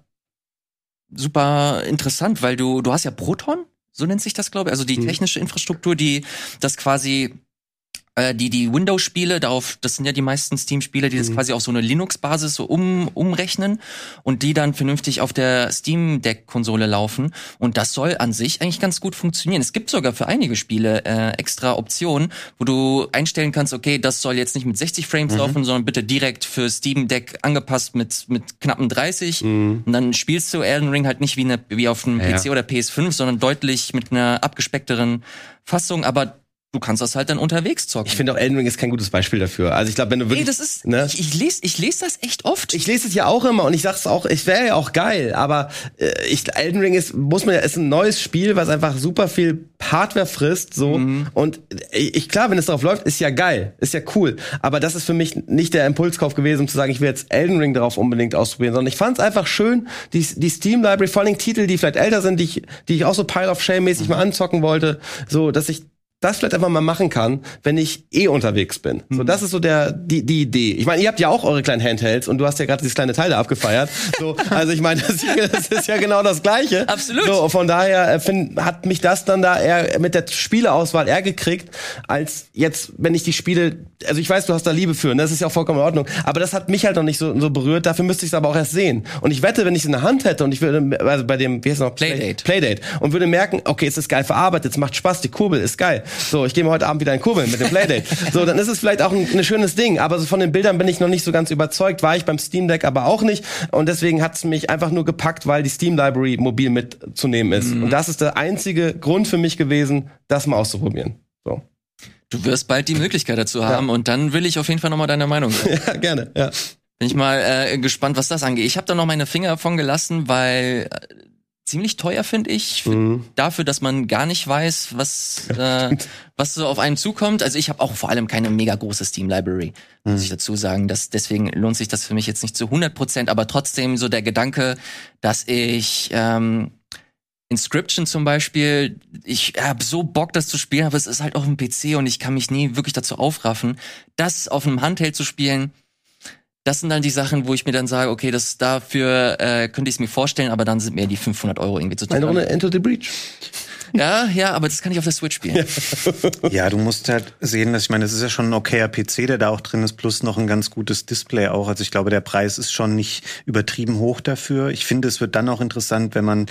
super interessant, weil du, du hast ja Proton, so nennt sich das, glaube ich, also die Mhm. technische Infrastruktur, die das quasi die die Windows-Spiele, darauf, das sind ja die meisten Steam-Spiele, die das Mhm. quasi auf so eine Linux-Basis so um, umrechnen und die dann vernünftig auf der Steam Deck-Konsole laufen. Und das soll an sich eigentlich ganz gut funktionieren. Es gibt sogar für einige Spiele äh, extra Optionen, wo du einstellen kannst, okay, das soll jetzt nicht mit 60 Frames Mhm. laufen, sondern bitte direkt für Steam Deck angepasst mit mit knappen 30. Und dann spielst du Elden Ring halt nicht wie, eine, wie auf einem Mhm. Ja. PC oder PS5, sondern deutlich mit einer abgespeckteren Fassung, aber du kannst das halt dann unterwegs zocken. Ich finde auch Elden Ring ist kein gutes Beispiel dafür. Also ich glaube, wenn du wirklich Ey, das ist, ne? ich, ich lese ich lese das echt oft. Ich lese es ja auch immer und ich sag's auch, ich wäre ja auch geil, aber äh, ich, Elden Ring ist, muss man ja, ist ein neues Spiel, was einfach super viel Hardware frisst, so. Mhm. Und ich, ich, klar, wenn es drauf läuft, ist ja geil, ist ja cool. Aber das ist für mich nicht der Impulskauf gewesen, um zu sagen, ich will jetzt Elden Ring darauf unbedingt ausprobieren, sondern ich fand's einfach schön, die, die Steam Library, vor allem Titel, die vielleicht älter sind, die ich, die ich auch so Pile of Shame mäßig mal anzocken wollte, so, dass ich das vielleicht einfach mal machen kann, wenn ich eh unterwegs bin. So, das ist so der die, die Idee. Ich meine, ihr habt ja auch eure kleinen Handhelds und du hast ja gerade dieses kleine Teil da abgefeiert. So, also ich meine, das, das ist ja genau das Gleiche. Absolut. So, von daher äh, find, hat mich das dann da eher mit der Spieleauswahl eher gekriegt, als jetzt, wenn ich die Spiele, also ich weiß, du hast da Liebe für, und das ist ja auch vollkommen in Ordnung, aber das hat mich halt noch nicht so, so berührt, dafür müsste ich es aber auch erst sehen. Und ich wette, wenn ich es in der Hand hätte und ich würde, also bei dem, wie heißt es noch? Playdate. Playdate. Und würde merken, okay, es ist geil verarbeitet, es macht Spaß, die Kurbel ist geil. So, ich gehe mal heute Abend wieder in Kurbeln mit dem Playdate. so, dann ist es vielleicht auch ein, ein schönes Ding, aber so von den Bildern bin ich noch nicht so ganz überzeugt, war ich beim Steam Deck aber auch nicht. Und deswegen hat es mich einfach nur gepackt, weil die Steam Library mobil mitzunehmen ist. Und das ist der einzige Grund für mich gewesen, das mal auszuprobieren. So. Du wirst bald die Möglichkeit dazu haben und dann will ich auf jeden Fall nochmal deine Meinung hören. Ja, gerne, ja. Bin ich mal äh, gespannt, was das angeht. Ich habe da noch meine Finger davon gelassen, weil äh, ziemlich teuer finde ich für, Mhm. dafür, dass man gar nicht weiß, was äh, was so auf einen zukommt. Also ich habe auch vor allem keine mega große Steam Library, muss Mhm. ich dazu sagen. Das, deswegen lohnt sich das für mich jetzt nicht zu 100 Prozent, aber trotzdem so der Gedanke, dass ich ähm, Inscription zum Beispiel, ich habe so Bock, das zu spielen, aber es ist halt auf dem PC und ich kann mich nie wirklich dazu aufraffen, das auf einem Handheld zu spielen. Das sind dann die Sachen, wo ich mir dann sage, okay, das dafür äh, könnte ich es mir vorstellen, aber dann sind mir die 500 Euro irgendwie zu teuer. Eine Runde Into the Breach. Ja, ja, aber das kann ich auf der Switch spielen. Ja, du musst halt sehen, dass ich meine, es ist ja schon ein okayer PC, der da auch drin ist, plus noch ein ganz gutes Display auch. Also ich glaube, der Preis ist schon nicht übertrieben hoch dafür. Ich finde, es wird dann auch interessant, wenn man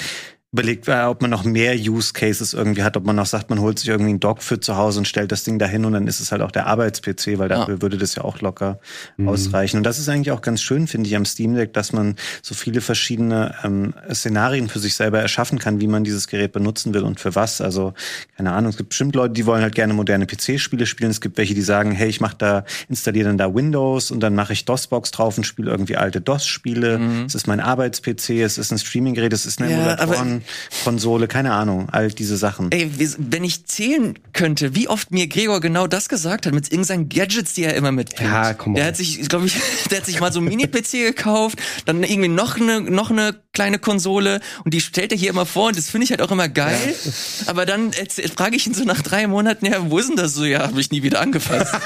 überlegt, äh, ob man noch mehr Use Cases irgendwie hat, ob man noch sagt, man holt sich irgendwie einen Dock für zu Hause und stellt das Ding dahin und dann ist es halt auch der Arbeits-PC, weil dafür würde das ja auch locker ausreichen. Und das ist eigentlich auch ganz schön, finde ich, am Steam Deck, dass man so viele verschiedene ähm, Szenarien für sich selber erschaffen kann, wie man dieses Gerät benutzen will und für was. Also, keine Ahnung, es gibt bestimmt Leute, die wollen halt gerne moderne PC-Spiele spielen. Es gibt welche, die sagen, hey, ich mache da, installiere dann da Windows und dann mache ich DOS-Box drauf und spiele irgendwie alte DOS-Spiele. Es ist mein Arbeits-PC, es ist ein Streaming-Gerät, es ist eine Ja, aber- Emulatoren-Konsole, keine Ahnung, all diese Sachen. Ey, wenn ich zählen könnte, wie oft mir Gregor genau das gesagt hat, mit irgendeinen Gadgets, die er immer mitbringt. Ja, komm Der on. hat sich, glaube ich, der hat sich mal so einen Mini-PC gekauft, dann irgendwie noch eine, noch eine kleine Konsole und die stellt er hier immer vor und das finde ich halt auch immer geil. Aber dann frage ich ihn so nach drei Monaten, ja, wo ist denn das so? Ja, habe ich nie wieder angefasst.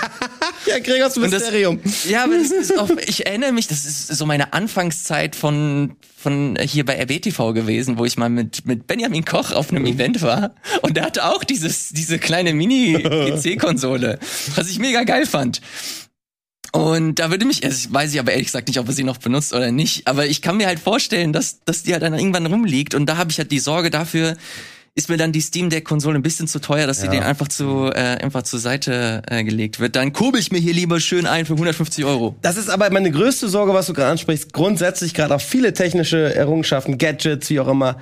Ja, Gregors Und das- Mysterium. Ja, aber das ist auch, ich erinnere mich, das ist so meine Anfangszeit von, von hier bei RBTV gewesen, wo ich mal mit, mit Benjamin Koch auf einem Event war. Und der hatte auch dieses, diese kleine Mini-PC-Konsole, was ich mega geil fand. Und da würde mich, also ich weiß ich aber ehrlich gesagt nicht, ob er sie noch benutzt oder nicht, aber ich kann mir halt vorstellen, dass, dass die halt dann irgendwann rumliegt und da habe ich halt die Sorge dafür, ist mir dann die Steam Deck Konsole ein bisschen zu teuer, dass sie Ja. den einfach zu äh, einfach zur Seite äh, gelegt wird. Dann kurbel ich mir hier lieber schön ein für 150 Euro. Das ist aber meine größte Sorge, was du gerade ansprichst. Grundsätzlich gerade auch viele technische Errungenschaften, Gadgets, wie auch immer.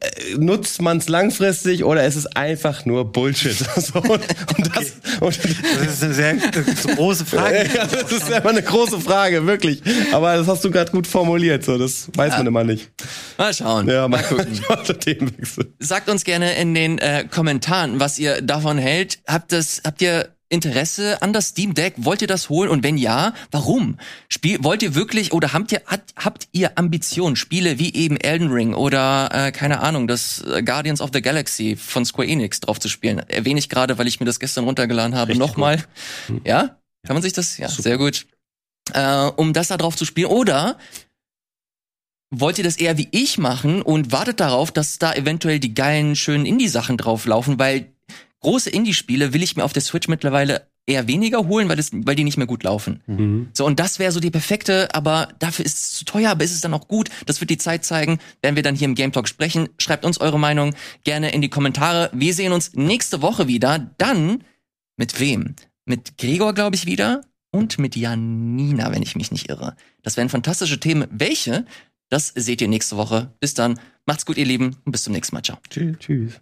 Äh, Nutzt man es langfristig oder ist es einfach nur Bullshit? So, und, und das, und, Das ist eine sehr große Frage. ja, das ist ja immer eine große Frage, wirklich. Aber das hast du gerade gut formuliert. So, das weiß man immer nicht. Mal schauen. Ja, mal gucken. Themenwechsel. Sagt uns gerne in den äh, Kommentaren, was ihr davon hält. Habt das, habt ihr Interesse an das Steam Deck? Wollt ihr das holen? Und wenn ja, warum? Spiel, wollt ihr wirklich oder habt ihr, hat, habt ihr Ambitionen, Spiele wie eben Elden Ring oder, äh, keine Ahnung, das äh, Guardians of the Galaxy von Square Enix drauf zu spielen? Erwähne ich gerade, weil ich mir das gestern runtergeladen habe. Nochmal. Ja? Kann man sich das? Ja, sehr gut. Äh, um das da drauf zu spielen. Oder wollt ihr das eher wie ich machen und wartet darauf, dass da eventuell die geilen, schönen Indie-Sachen drauflaufen, weil große Indie-Spiele will ich mir auf der Switch mittlerweile eher weniger holen, weil, das, weil die nicht mehr gut laufen. So, und das wäre so die perfekte, aber dafür ist es zu teuer, aber ist es dann auch gut? Das wird die Zeit zeigen, werden wir dann hier im Game Talk sprechen. Schreibt uns eure Meinung gerne in die Kommentare. Wir sehen uns nächste Woche wieder. Dann mit wem? Mit Gregor, glaube ich, wieder und mit Janina, wenn ich mich nicht irre. Das wären fantastische Themen. Welche? Das seht ihr nächste Woche. Bis dann. Macht's gut, ihr Lieben, und bis zum nächsten Mal. Ciao. Tschüss. Tschüss.